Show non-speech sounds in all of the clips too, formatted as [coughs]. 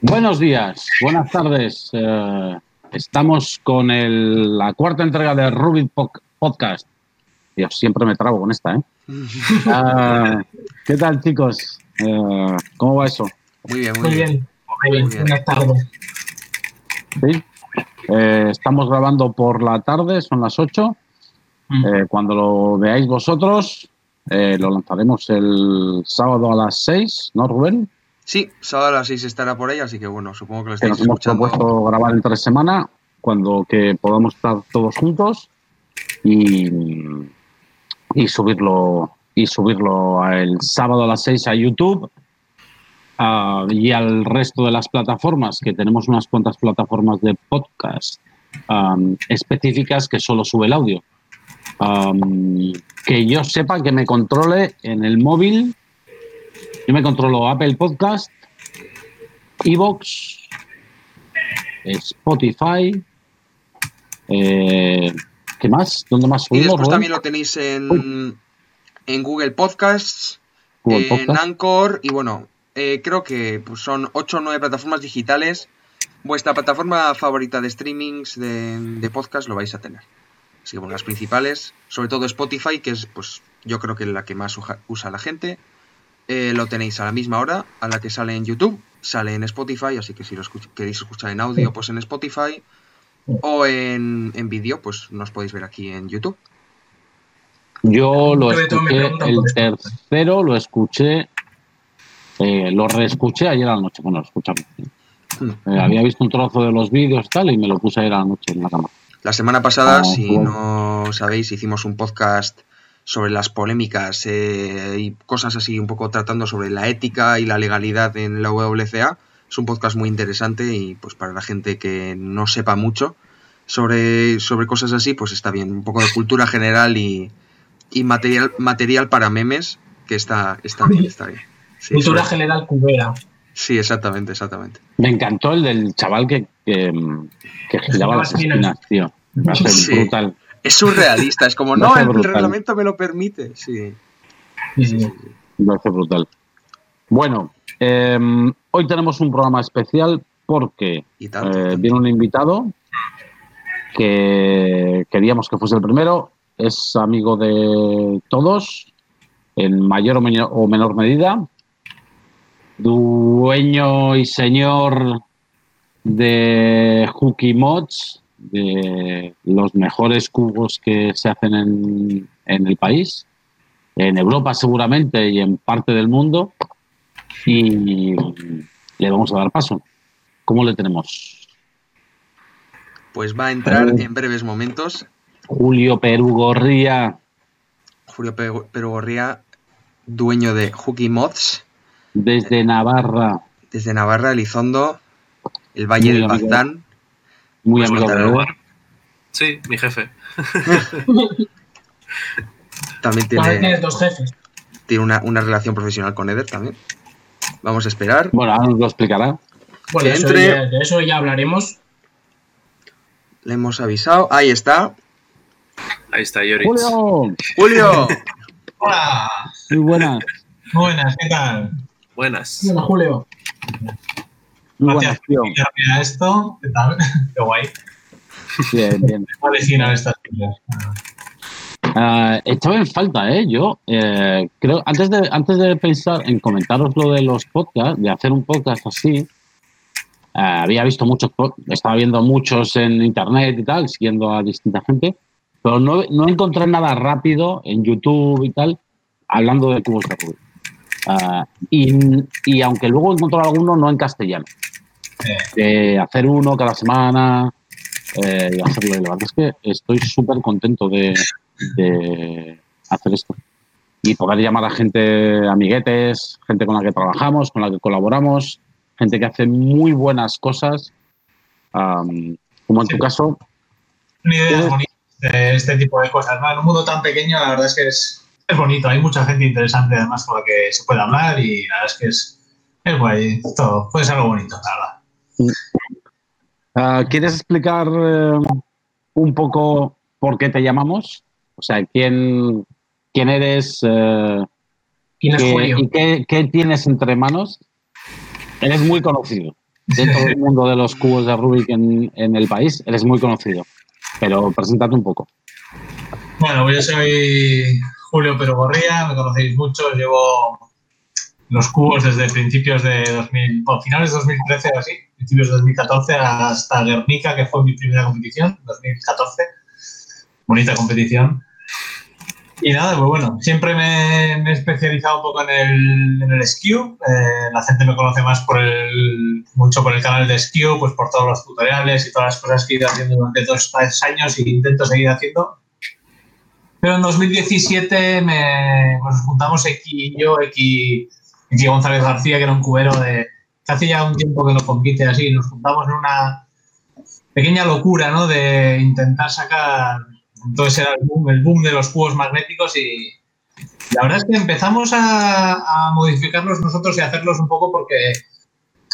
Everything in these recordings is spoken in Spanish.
Buenos días, buenas tardes. Eh, estamos con el- la cuarta entrega de Rubik Podcast. Dios, siempre me trabo con esta, ¿eh? [laughs] Ah, ¿Qué tal, chicos? Eh, ¿Cómo va eso? Muy bien, muy, Muy bien. bien. Muy bien. Buenas tardes. ¿Sí? Eh, estamos grabando por la tarde, son las 8. Mm. Eh, cuando lo veáis vosotros, eh, lo lanzaremos el sábado a las 6, ¿no, Rubén? Sí, sábado a las 6 estará por ahí, así que bueno, supongo que lo que estáis nos hemos escuchando. propuesto grabar entre semana, cuando que podamos estar todos juntos y, y subirlo y subirlo el sábado a las 6 a YouTube ah, y al resto de las plataformas, que tenemos unas cuantas plataformas de podcast am, específicas que solo sube el audio. Que yo sepa que me controle en el móvil. Yo me controlo Apple Podcast, Evox, Spotify. eh, ¿Qué más? ¿Dónde más Y subimos? después Rubén? también lo tenéis en, en Google Podcasts, Google en Podcast. Anchor y bueno, eh, creo que pues, son 8 o 9 plataformas digitales. Vuestra plataforma favorita de streamings de, de podcast lo vais a tener. Así que bueno, las principales, sobre todo Spotify, que es pues yo creo que la que más usa la gente. Eh, lo tenéis a la misma hora a la que sale en YouTube, sale en Spotify, así que si lo escuch- queréis escuchar en audio, pues en Spotify. O en, en vídeo, pues nos podéis ver aquí en YouTube. Yo lo escuché, el tercero lo escuché, eh, lo reescuché ayer a la noche. Bueno, lo escuchamos. Hmm. Eh, había visto un trozo de los vídeos y tal y me lo puse ayer a la noche en la cama. La semana pasada, Ah, si bueno. no sabéis, hicimos un podcast sobre las polémicas eh, y cosas así, un poco tratando sobre la ética y la legalidad en la WCA. Es un podcast muy interesante y pues para la gente que no sepa mucho sobre, sobre cosas así, pues está bien. Un poco de cultura general y, y material, material para memes, que está, está bien, está bien. Sí, Cultura sobre- general cubera. sí, exactamente, exactamente. Me encantó el del chaval que, que, que giraba las esquinas, tío. Sí. brutal. Es surrealista, es como, [laughs] no, el brutal. reglamento me lo permite. Sí, Sí, sí, brutal. Bueno, eh, hoy tenemos un programa especial porque tanto. eh, tanto. viene un invitado que queríamos que fuese el primero. Es amigo de todos, en mayor o menor medida. Dueño y señor de Hooky Mods, de los mejores cubos que se hacen en, en el país, en Europa seguramente y en parte del mundo. Y le vamos a dar paso. ¿Cómo le tenemos? Pues va a entrar en breves momentos Julio Perugorría, Julio Pe- Perugorría, dueño de Hooky Mods, desde Navarra, desde Navarra, Elizondo, el Valle Muy del amigo. Muy Pues amigo de. Sí, mi jefe. [laughs] También tiene, tienes dos jefes. tiene una, una relación profesional con Eder también. Vamos a esperar. Bueno, ahora nos lo explicará. Bueno, eso entre- ya- de eso ya hablaremos. Le hemos avisado. Ahí está. Ahí está Yoritz. Julio, Julio. Hola, muy buenas. buenas, ¿qué tal? Buenas. Bueno, Julio. Muy Gracias esto, ¿qué tal? [laughs] Qué guay. Bien, bien. [laughs] Estas cosas. Ah, echaba en falta, ¿eh? Yo eh, creo, antes de, antes de pensar en comentaros lo de los podcasts, de hacer un podcast así, ah, había visto muchos, estaba viendo muchos en internet y tal, siguiendo a distinta gente, pero no, no encontré nada rápido en YouTube y tal, hablando de cubos de Rubik. Ah, y, y aunque luego encontré alguno, no en castellano. De hacer uno cada semana eh, y hacerlo. La verdad es que estoy súper contento de, de hacer esto. Y poder llamar a gente, amiguetes, gente con la que trabajamos, con la que colaboramos, gente que hace muy buenas cosas, am, como en tu caso. Una idea bonita este tipo de cosas. ¿no? En un mundo tan pequeño, la verdad es que es, es bonito. Hay mucha gente interesante, además, con la que se puede hablar y la verdad es que es, es guay. Todo puede ser algo bonito, la verdad. Ah, ¿Quieres explicar eh, un poco por qué te llamamos? O sea, quién, quién eres eh, ¿Quién es qué- Julio? y qué, qué tienes entre manos. Eres muy conocido. Dentro del mundo de los cubos de Rubik en, en el país, eres muy conocido. Pero preséntate un poco. Bueno, pues yo soy Julio Pero Gorría, me conocéis mucho, llevo los cubos desde principios de 2000, bueno, finales de 2013 o así, principios de 2014 hasta Guernica, que fue mi primera competición, 2014. Bonita competición. Y nada, pues bueno, siempre me, me he especializado un poco en el, en el skew. Eh, la gente me conoce más por el, mucho por el canal de skew, pues por todos los tutoriales y todas las cosas que he ido haciendo durante dos tres años y intento seguir haciendo. Pero en 2017 me, pues juntamos X y yo, X, X González García, que era un cubero de que hace ya un tiempo que no compite así, nos juntamos en una pequeña locura, ¿no? De intentar sacar entonces era el boom, el boom de los cubos magnéticos y la verdad es que empezamos a, modificarlos nosotros y a hacerlos un poco porque,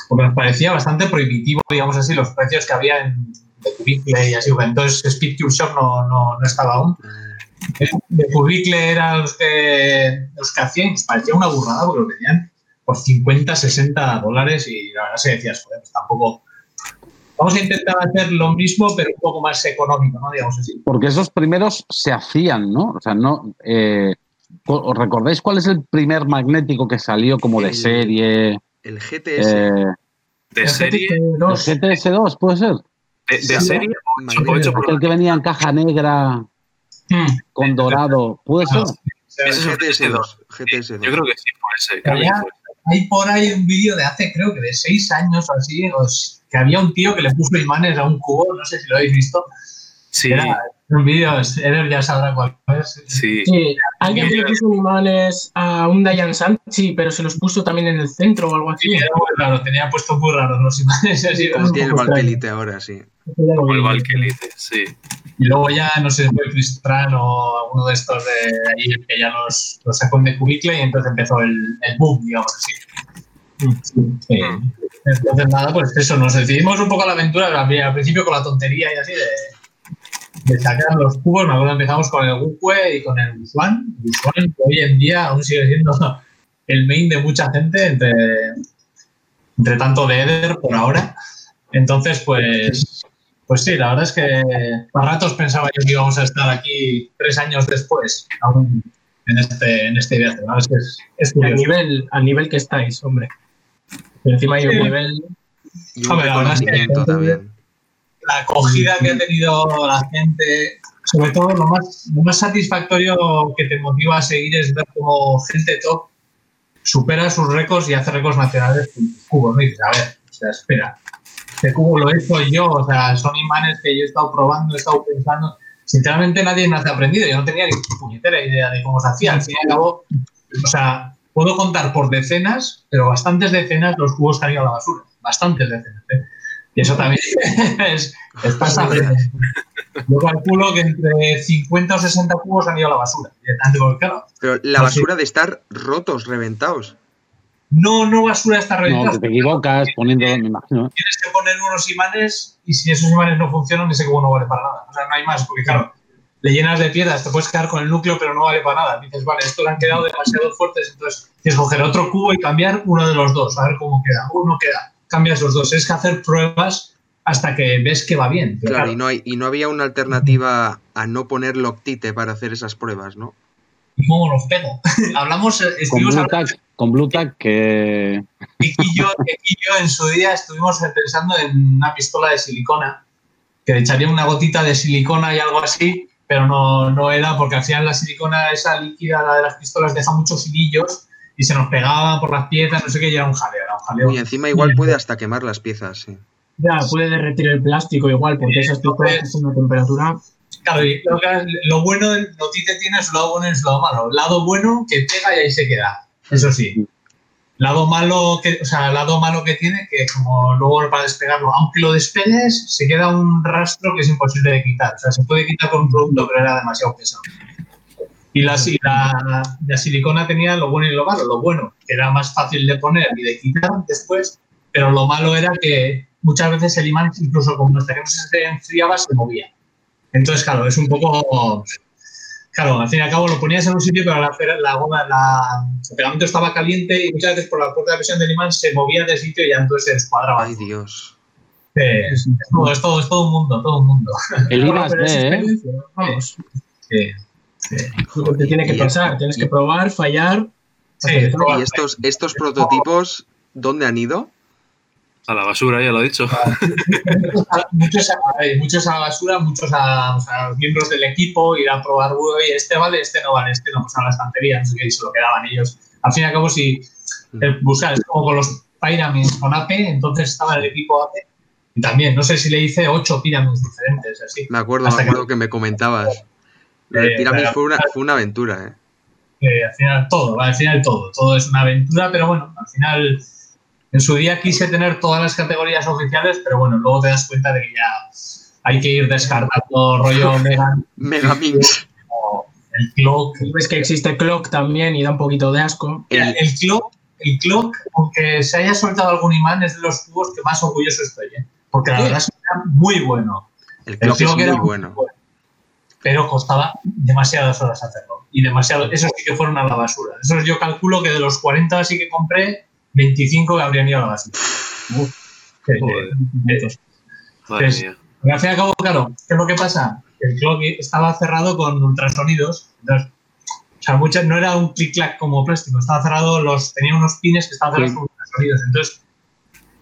porque nos parecía bastante prohibitivo, digamos así, los precios que había en de Cubicle y así. Entonces Speed Cube Shop no, no, no estaba aún. De Cubicle eran los que, los que hacían, parecía una burrada porque lo vendían por 50, 60 dólares y la verdad que decías, joder, pues tampoco... Vamos a intentar hacer lo mismo, pero un poco más económico, ¿no? Digamos así. Porque esos primeros se hacían, ¿no? O sea, no. Eh, ¿Os recordáis cuál es el primer magnético que salió como de El- serie? El GTS. Eh, ¿De serie? ¿El Dos. GTS2 puede ser? ¿De, de serie? Magnético. o hecho por- Aquel que venía en caja negra Mm. con dorado. ¿Puede ser? Ese es un GTS2. GTS2. Yo creo que sí puede ser. creo que. Hay por ahí un vídeo de hace, creo que de seis años o así, os- que había un tío que le puso imanes a un cubo, no sé si lo habéis visto. Sí, Era un vídeo, Eder ya sabrá cuál es. sí. Sí, alguien que le puso imanes a un Dayan San, sí, pero se los puso también en el centro o algo así. Sí, era muy raro, tenía puesto muy raros los imanes. así, Como tiene el. Valkelite ahora, sí. Como el Valkelite, sí. Y luego ya, no sé fue Chris Tran o alguno de estos de ahí que ya los, los sacó de cubicle y entonces empezó el, el boom, digamos así. Sí. Entonces nada, pues eso, nos decidimos un poco a la aventura al principio con la tontería y así de, de sacar los cubos. Me acuerdo empezamos con el Wukwe y con el. Wusuan que hoy en día aún sigue siendo [laughs] el main de mucha gente, entre, entre tanto de Eder por ahora. Entonces, pues, pues sí, la verdad es que a ratos pensaba yo que íbamos a estar aquí tres años después, aún en este, en este viaje. Verdad es que es, es Al nivel, al nivel que estáis, hombre. Y encima hay un Sí. nivel. Y un Hombre, la verdad es que- reconocimiento también. La acogida que ha tenido la gente, sobre todo lo más, lo más satisfactorio que te motiva a seguir es ver cómo gente top supera sus récords y hace récords nacionales con cubos. ¿no? Y dices, a ver, o sea, espera, este cubo lo he hecho yo, o sea, son imanes que yo he estado probando, he estado pensando. Sinceramente nadie me hace aprendido, yo no tenía ni puñetera idea de cómo se hacía. Al fin y al cabo, o sea, puedo contar por decenas, pero bastantes decenas los cubos que han ido a la basura. Bastantes decenas. ¿eh? Y eso también [laughs] es, es pasable. Yo calculo que entre 50 o 60 cubos han ido a la basura. Pero la No, sí. basura de estar rotos, reventados. no, no basura está No, reventada. que te equivocas poniendo, me imagino. ¿eh? Tienes que poner unos imanes y si esos imanes no funcionan, ese cubo no vale para nada. O sea, no hay más, porque claro, le llenas de piedras, te puedes quedar con el núcleo, pero no vale para nada. Dices, vale, estos han quedado demasiado fuertes, entonces tienes que coger otro cubo y cambiar uno de los dos, a ver cómo queda. Uno queda, cambias los dos. Es que hacer pruebas hasta que ves que va bien. Claro, claro, y no, hay, y no había una alternativa a no poner Loctite para hacer esas pruebas, ¿no? ¿Y ¿Cómo los pego? Hablamos, eh, Con Blue hablando, Tack, con Blue Tack que Vicky y yo, y yo en su día estuvimos pensando en una pistola de silicona, que le echaría una gotita de silicona y algo así, pero no, no era porque al final la silicona, esa líquida, la de las pistolas, deja muchos hilillos y se nos pegaba por las piezas, no sé qué, y era un jaleo, era un jaleo. Y encima igual puede hasta quemar las piezas, sí. Ya, puede derretir el plástico igual, porque esas pistolas que son a temperatura. Claro, y lo, que- lo bueno del Lotite tiene su lado bueno y su lado malo. Lado bueno que pega y ahí se queda. Eso sí. Lado malo que, o sea, lado malo que tiene que como luego para despegarlo, aunque lo despegues, se queda un rastro que es imposible de quitar. O sea, se puede quitar con un producto, pero era demasiado pesado. Y la, la, la silicona tenía lo bueno y lo malo. Lo bueno, era más fácil de poner y de quitar después, pero lo malo era que muchas veces el imán, incluso como hasta que no se enfriaba, se movía. Entonces, claro, es un poco claro, al fin y al cabo lo ponías en un sitio, pero la, la goma, la, el pegamento estaba caliente y muchas veces por la puerta de presión del imán se movía de sitio y ya entonces se descuadraba. Ay, Dios. Eh, es, es todo, es, todo, es todo un mundo, todo un mundo. El [laughs] es ¿eh? Vamos. Sí, sí. Te tiene que Y- pensar, tienes que probar, fallar. Sí, probar. ¿Y estos, estos prototipos dónde han ido? A la basura, ya lo he dicho. [laughs] muchos, a, eh, muchos a la basura, muchos a, o sea, a los miembros del equipo, ir a probar, oye, este vale, este no vale, este no, pues a la estantería, no sé qué, y se lo quedaban ellos. Al fin y al cabo, si eh, buscar, es como con los Pyramids con AP, entonces estaba el equipo AP, y también, no sé si le hice ocho Pyramids diferentes, así. Me acuerdo, Hasta me que me comentabas. Lo de Eh, Pyramid fue una, fue una aventura, ¿eh? Eh, al final todo, al final todo, todo es una aventura, pero bueno, al final en su día quise tener todas las categorías oficiales, pero bueno, luego te das cuenta de que ya hay que ir descartando rollo [laughs] Megan, Megamix. o el clock. Ves que existe Clock también y da un poquito de asco. El- el clock, el clock, aunque se haya soltado algún imán, es de los cubos que más orgulloso estoy, ¿eh? porque la verdad es que era muy bueno, El el clock es era muy bueno. Pero costaba demasiadas horas hacerlo. Y demasiado, esos sí que fueron a la basura. Esos yo calculo que de los 40 así que compré, 25 que habrían ido a la basura. Sí, sí. Madre Es- mía. Y al fin y al cabo, claro, ¿qué es lo que pasa? El clock estaba cerrado con ultrasonidos. Entonces, o sea, muchas, no era un clic-clac como plástico, estaba cerrado, los, tenía unos pines que estaban cerrados Sí. con ultrasonidos. Entonces,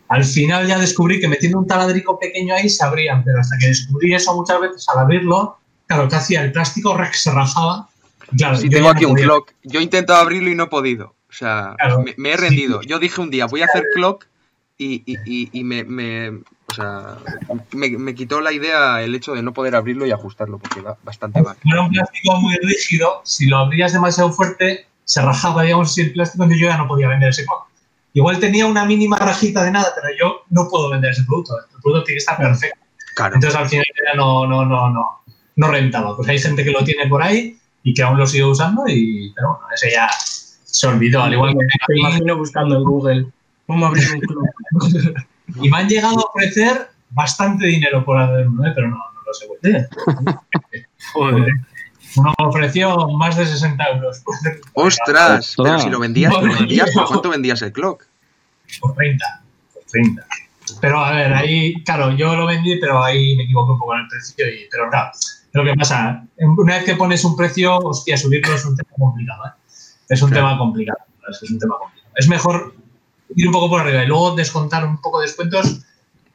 al final ya descubrí que metiendo un taladrico pequeño ahí se abrían, pero hasta que descubrí eso muchas veces al abrirlo, claro, ¿qué hacía? El plástico se rajaba. Claro, Sí, tengo no aquí un clock. Yo he intentado abrirlo y no he podido. O sea, Claro. me, me he rendido. Yo dije un día, voy a hacer clock y, y- y- y me, me- o sea, me, me quitó la idea el hecho de no poder abrirlo y ajustarlo, porque va bastante mal. Era un plástico muy rígido, si lo abrías demasiado fuerte, se rajaba, digamos, el plástico, entonces yo ya no podía vender ese clock. Igual tenía una mínima rajita de nada, pero yo no puedo vender ese producto. El producto tiene que estar perfecto. Claro. Entonces al final ya no, no, no, no, no rentaba. Pues hay gente que lo tiene por ahí y que aún lo sigue usando, y, pero bueno, ese ya se olvidó. Al igual Me que imagino buscando en Google cómo abrir un Clock. [laughs] Y me han llegado a ofrecer bastante dinero por hacer uno, ¿eh? pero no, no lo sé. Joder. Uno me ofreció más de 60 euros ¡Ostras! Pero si lo vendías, lo vendías, ¿por cuánto vendías el clock? por 30. Por 30. Pero a ver, ahí, claro, yo lo vendí, pero ahí me equivoqué un poco en el precio. Y, pero claro, lo que pasa, una vez que pones un precio, hostia, subirlo es un tema complicado. ¿eh? Es un Claro. tema complicado. Es un tema complicado. Es mejor ir un poco por arriba y luego descontar un poco de descuentos,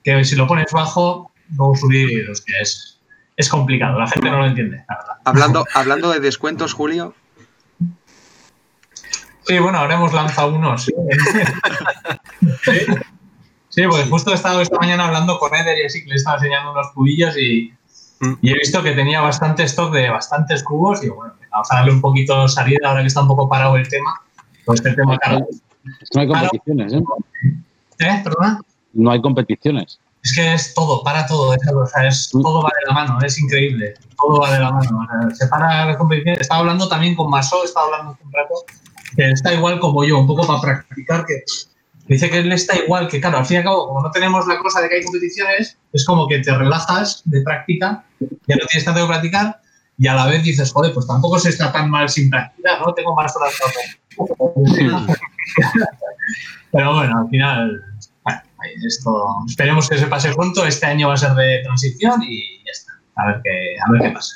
que si lo pones bajo, luego subir, hostia, es, es complicado. La gente no lo entiende, la verdad. Hablando, hablando de descuentos, Julio, Sí, bueno, ahora hemos lanzado unos. Sí, sí, [laughs] Sí, porque justo he estado esta mañana hablando con Eder y así que le estaba enseñando unos cubillos y, Mm. y he visto que tenía bastante stock de bastantes cubos y bueno, vamos a darle un poquito de salida ahora que está un poco parado el tema. Pues este tema, claro. Es que no hay competiciones, ¿eh? ¿Eh? ¿Perdona? No hay competiciones. Es que es todo, para todo, es, o sea, es, todo va de la mano, es increíble, todo va de la mano. O sea, se para la competición. Estaba hablando también con Maso, estaba hablando hace un rato, que está igual como yo, un poco para practicar, que dice que él está igual, que claro, al fin y al cabo, como no tenemos la cosa de que hay competiciones, es como que te relajas de práctica, ya no tienes tanto que practicar, y a la vez dices, joder, pues tampoco se está tan mal sin practicar, ¿no? Tengo más horas para [laughs] Pero bueno, al final, bueno, esto, esperemos que se pase pronto. Este año va a ser de transición y ya está. A ver qué, a ver qué pasa.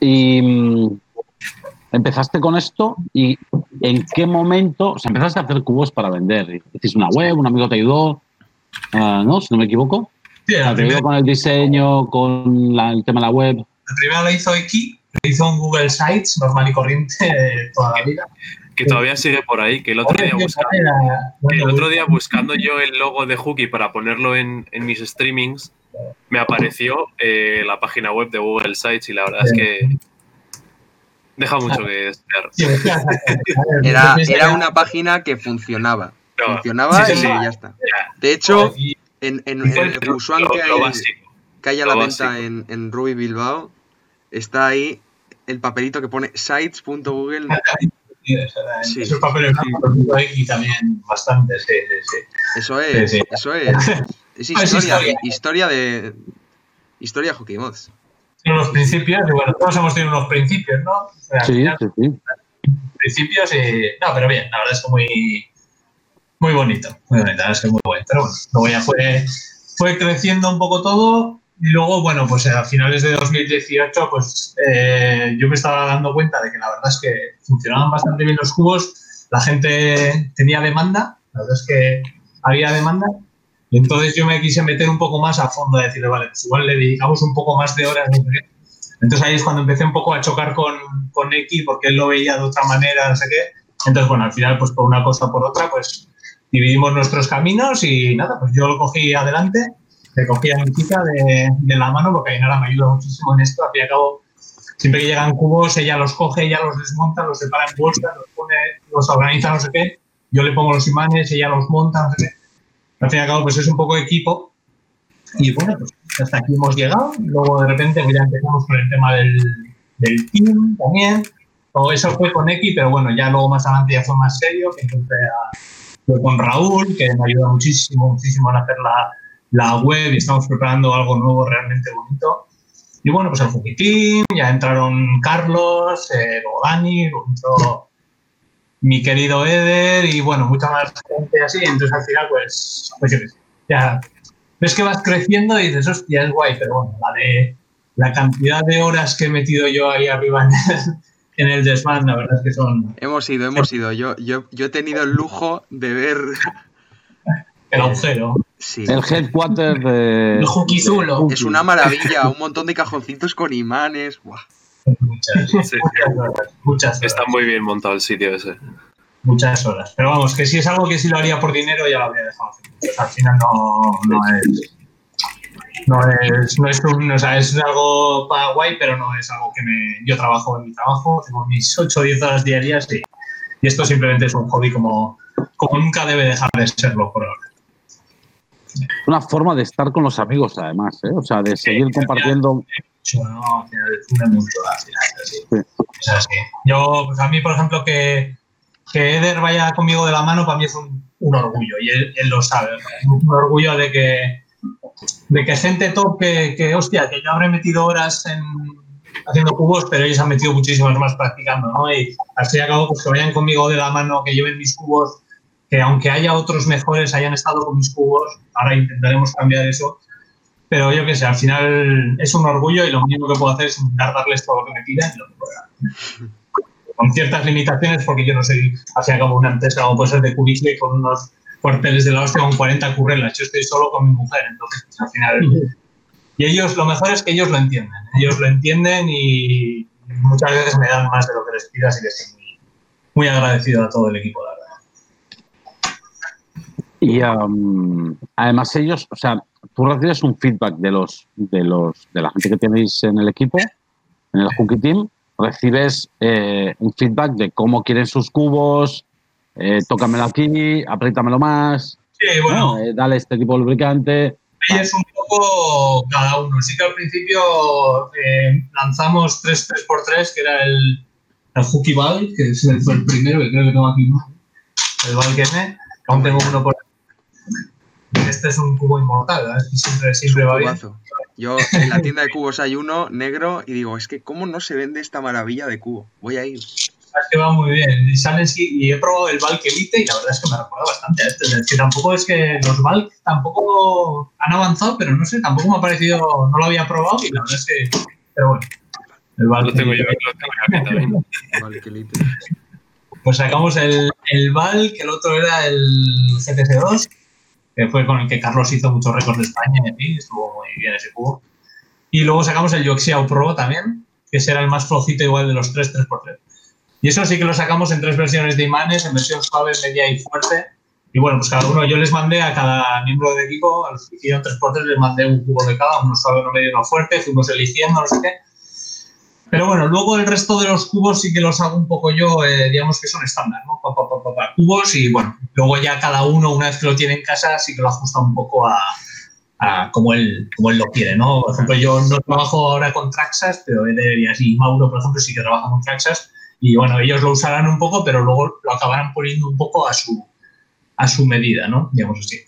Y mm, empezaste con esto y en qué momento, o sea, empezaste a hacer cubos para vender. Hiciste una web, un amigo te ayudó, ah, ¿no? Si no me equivoco. Sí, la, Te ayudó primera, con el diseño, con la- el tema de la web. la primera la hizo Iki, la hizo un Google Sites, normal y corriente [laughs] de toda la vida. Que todavía sigue por ahí, que el otro día buscando, era- que el otro día buscando yo el logo de Hooky para ponerlo en, en mis streamings, me apareció eh, la página web de Google Sites y la verdad es que deja mucho que desear. Era, era una página que funcionaba. No, Funcionaba Sí, y sí, ya está. De hecho, y- en, en, en el Busuan que que hay a la venta en, en Ruby Bilbao, está ahí el papelito que pone sites.google. sí, sea, Sí. Esos papeles Iki también bastante, sí, sí, sí. Eso es, Sí, sí. eso es. [laughs] Es Ah, es historia, historia. historia de. Historia Hockey Mods. Son los principios, y bueno, todos hemos tenido unos principios, ¿no? O sea, al Sí, final, sí, sí. principios y. No, pero bien, la verdad es que muy. Muy bonito, muy bonito, la verdad es que muy bueno. Pero bueno, luego ya fue, fue creciendo un poco todo. Y luego, bueno, pues a finales de 2018, pues eh, yo me estaba dando cuenta de que la verdad es que funcionaban bastante bien los cubos. La gente tenía demanda, la verdad es que había demanda. Entonces yo me quise meter un poco más a fondo, a decirle, vale, pues igual le dedicamos un poco más de horas. Entonces ahí es cuando empecé un poco a chocar con, con X porque él lo veía de otra manera, no sé qué. Entonces, bueno, al final, pues por una cosa o por otra, pues dividimos nuestros caminos y nada, pues yo lo cogí adelante, le cogí a mi chica de, de la mano porque Ainara me ayuda muchísimo en esto. Al fin y al cabo, siempre que llegan cubos, ella los coge, ella los desmonta, los separa en bolsas, los pone, los organiza, no sé qué. Yo le pongo los imanes, ella los monta, no sé qué. Al fin y al cabo, pues es un poco equipo. Y bueno, pues hasta aquí hemos llegado. Luego de repente ya empezamos con el tema del, del team también. O eso fue con X, pero bueno, ya luego más adelante ya fue más serio, a, fue con Raúl, que me ayuda muchísimo, muchísimo en hacer la, la web y estamos preparando algo nuevo realmente bonito. Y bueno, pues el Fuki Team, ya entraron Carlos, eh, luego Dani, luego entró mi querido Eder y bueno, mucha más gente así. Entonces al final, pues, pues yo qué sé, ya ves que vas creciendo y dices, hostia, es guay, pero bueno, la de la cantidad de horas que he metido yo ahí arriba en el, en el desván, la verdad es que son Hemos ido, hemos ido. Yo, yo, yo he tenido el lujo de ver. el agujero. Sí. El headquarter de. El Jukizulo. Es una maravilla, un montón de cajoncitos con imanes. Buah. Muchas, Sí. muchas horas, muchas horas. Está muy bien montado el sitio ese. muchas horas. Pero vamos, que si es algo que sí lo haría por dinero, ya lo habría dejado hacer. Pues al final no, no es. No es, no es un, o sea, es algo para guay, pero no es algo que me. Yo trabajo en mi trabajo, tengo mis 8 o 10 horas diarias y, y esto simplemente es un hobby como, como nunca debe dejar de serlo por ahora. Una forma de estar con los amigos, además, ¿eh? O sea, de seguir compartiendo. Yo no, al final funde mucho, al final así. Sí. Es así. Yo, pues a mí, por ejemplo, que, que Eder vaya conmigo de la mano, para mí es un, un orgullo, y él, él lo sabe. ¿no? Un orgullo de que, de que gente top que, que, hostia, que yo habré metido horas en, haciendo cubos, pero ellos han metido muchísimas más practicando, ¿no? Y al fin y al cabo, pues que vayan conmigo de la mano, que lleven mis cubos, que aunque haya otros mejores, hayan estado con mis cubos, ahora intentaremos cambiar eso. Pero yo qué sé, al final es un orgullo y lo mínimo que puedo hacer es darles todo lo que me pidan y lo que pueda. Con ciertas limitaciones, porque yo no soy, y al cabo, una empresa como puede ser de Cubisle con unos cuarteles de la hostia con 40 currelas. Yo estoy solo con mi mujer, entonces pues, al final. Y ellos, lo mejor es que ellos lo entienden. Ellos lo entienden y muchas veces me dan más de lo que les pido, así que estoy muy, muy agradecido a todo el equipo, la. Y um, además ellos, o sea, tú recibes un feedback de los, de los, de la gente que tenéis en el equipo, en el Hooky Team, recibes eh, un feedback de cómo quieren sus cubos, eh, tócamelo aquí, apriétamelo más, Sí, bueno. ¿no? Eh, dale este tipo de lubricante. Es un poco cada uno. Sí que al principio eh, lanzamos 3 3x3, que era el, el Hooky Ball, que es el, fue el primero que creo que tengo aquí, ¿no? El Ball que me, aún tengo uno por Este es un cubo inmortal, ¿verdad? Y siempre, siempre va bien. Yo en la tienda de cubos hay uno negro y digo, es que ¿cómo no se vende esta maravilla de cubo? Voy a ir. Es que va muy bien. Y, salen, y he probado el Valk Elite y la verdad es que me recuerda bastante a este. Es decir, tampoco es que los Valk tampoco han avanzado, pero no sé, tampoco me ha parecido, no lo había probado y la verdad es que, pero bueno. El Valk Lo tengo yo, lo tengo yo aquí también. [laughs] Pues sacamos el, el Valk, el otro era el GTC2, que fue con el que Carlos hizo muchos récords de España y estuvo muy bien ese cubo. Y luego sacamos el Yoxiao Pro también, que ese era el más flojito igual de los tres 3x3. Y eso sí que lo sacamos en tres versiones de imanes, en versión suave, media y fuerte. Y bueno, pues cada uno, yo les mandé a cada miembro del equipo, a los que hicieron 3x3 les mandé un cubo de cada, uno suave, uno medio uno fuerte, fuimos eligiendo, no sé qué. Pero bueno, luego el resto de los cubos sí que los hago un poco yo, eh, digamos que son estándar, ¿no? Pa, cubos y bueno, luego ya cada uno, una vez que lo tiene en casa, sí que lo ajusta un poco a, como, él, como él lo quiere, ¿no? Por ejemplo, yo no trabajo ahora con Traxas, pero Eder y así, Mauro, por ejemplo, sí que trabaja con Traxas y bueno, ellos lo usarán un poco, pero luego lo acabarán poniendo un poco a su, a su medida, ¿no? Digamos así.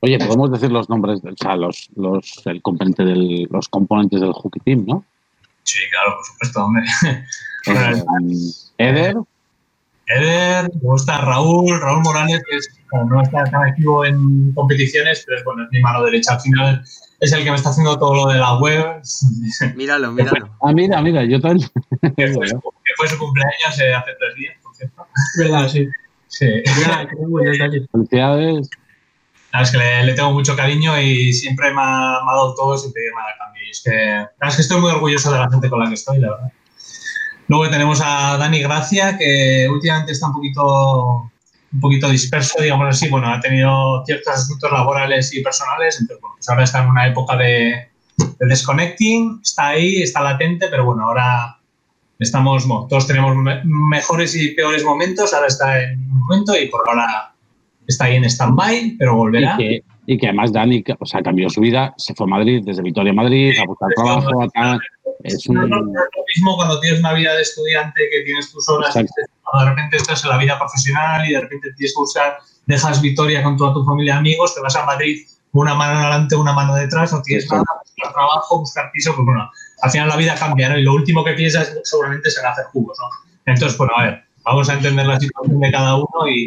Oye, podemos decir los nombres, o sea, los, los, el componente del, los componentes del Hooky Team, ¿no? Sí, claro, por supuesto, hombre. [laughs] Eh, Eder, Eder, luego está Raúl, Raúl Morales, que es, no está tan activo en competiciones, pero es, bueno, es mi mano derecha. Al final es el que me está haciendo todo lo de la web. [laughs] Míralo, míralo. ah, mira, mira, yo también. [laughs] que, fue su, que fue su cumpleaños eh, hace tres días, por cierto. ¿Verdad? Sí. Sí. Mira. Felicidades. La es que le, le tengo mucho cariño y siempre me ha, me ha dado todo sin pedir nada a cambio. Y es que, es que estoy muy orgulloso de la gente con la que estoy, la verdad. Luego tenemos a Dani Gracia, que últimamente está un poquito, un poquito disperso, digamos así. Bueno, ha tenido ciertos asuntos laborales y personales, entonces, bueno, pues ahora está en una época de, de desconnecting, está ahí, está latente, pero bueno, ahora estamos, bueno, todos tenemos me- mejores y peores momentos, ahora está en un momento y por ahora está ahí en stand-by, pero Y volverá. que, y que además Dani, o sea, cambió su vida, se fue a Madrid, desde Vitoria a Madrid, a buscar trabajo, a tal. Es No, un, no, no es lo mismo cuando tienes una vida de estudiante que tienes tus horas, Exacto. cuando de repente estás en la vida profesional y de repente tienes que buscar, dejas Vitoria con toda tu familia y amigos, te vas a Madrid una mano adelante, una mano detrás, no tienes Exacto. nada, buscar trabajo, buscar piso, pues bueno, al final la vida cambia, ¿no? Y lo último que piensas seguramente será hacer jugos, ¿no? Entonces, bueno, a ver, vamos a entender la situación de cada uno y,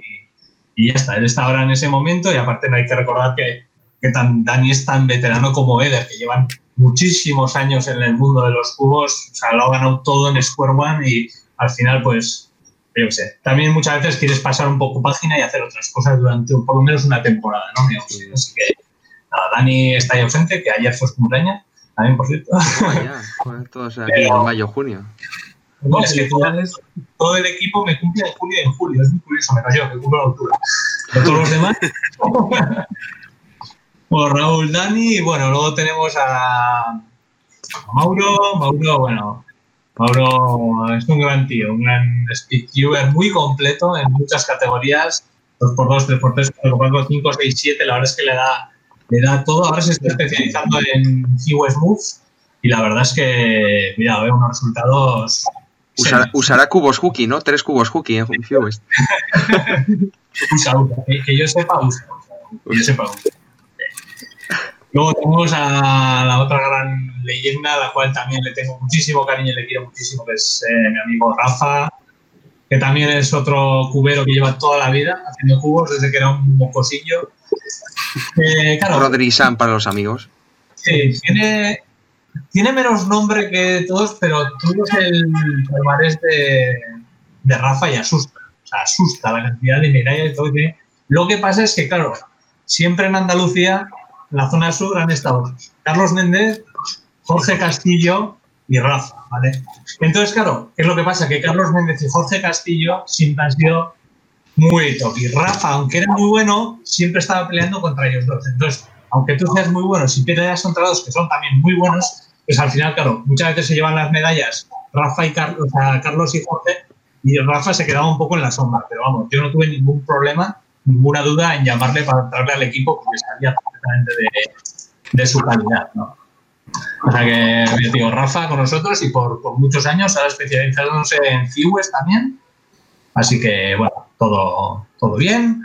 y ya está, él está ahora en ese momento y aparte no hay que recordar que, que tan, Dani es tan veterano como Eder, que llevan muchísimos años en el mundo de los cubos, o sea, lo ha ganado todo en Square One y al final, pues, yo qué sé, también muchas veces quieres pasar un poco página y hacer otras cosas durante por lo menos una temporada, ¿no? Así que, nada, Dani está ahí ausente, que ayer fue su cumpleaños, también, por cierto. Vaya, joder, todos aquí en mayo, junio. No, es que todo, todo el equipo me cumple en julio y en julio, es muy curioso, me cayó, que cumplo en octubre. Pero todos los demás. bueno, Raúl, Dani, y bueno, luego tenemos a, a Mauro. Mauro, bueno, Mauro es un gran tío, un gran speedcuber muy completo en muchas categorías, 2x2, 3x3, 4x4, 5, 6, 7, la verdad es que le da, le da todo. Ahora se está especializando en Kiwis Moves y la verdad es que, mira, veo unos resultados. Usará, usará cubos hooky, ¿no? Tres cubos hooky en Fewest. [laughs] Usa, que, que yo sepa, usa. usa, Que yo sepa, usa. Luego tenemos a la otra gran leyenda, a la cual también le tengo muchísimo cariño y le quiero muchísimo, que es eh, mi amigo Rafa, que también es otro cubero que lleva toda la vida haciendo cubos desde que era un mocosillo. Eh, claro, Rodri Sam para los amigos. Sí, tiene, tiene menos nombre que todos, pero tú el palmarés de, de Rafa y asusta. O sea, asusta la cantidad de medallas y todo que. Lo que pasa es que, claro, siempre en Andalucía, en la zona sur, han estado Carlos Méndez, Jorge Castillo y Rafa, ¿vale? Entonces, claro, ¿qué es lo que pasa? Que Carlos Méndez y Jorge Castillo siempre han sido muy top. Y Rafa, aunque era muy bueno, siempre estaba peleando contra ellos dos. Entonces, aunque tú seas muy bueno, si peleas contra dos que son también muy buenos, pues al final, claro, muchas veces se llevan las medallas Rafa y Carlos, o sea, Carlos y Jorge, y Rafa se quedaba un poco en la sombra. Pero vamos, yo no tuve ningún problema, ninguna duda en llamarle para entrarle al equipo porque sabía perfectamente de, su calidad, ¿no? O sea que, digo, Rafa con nosotros y por, muchos años, ahora especializándose en Ciwes también. Así que, bueno, todo, todo bien.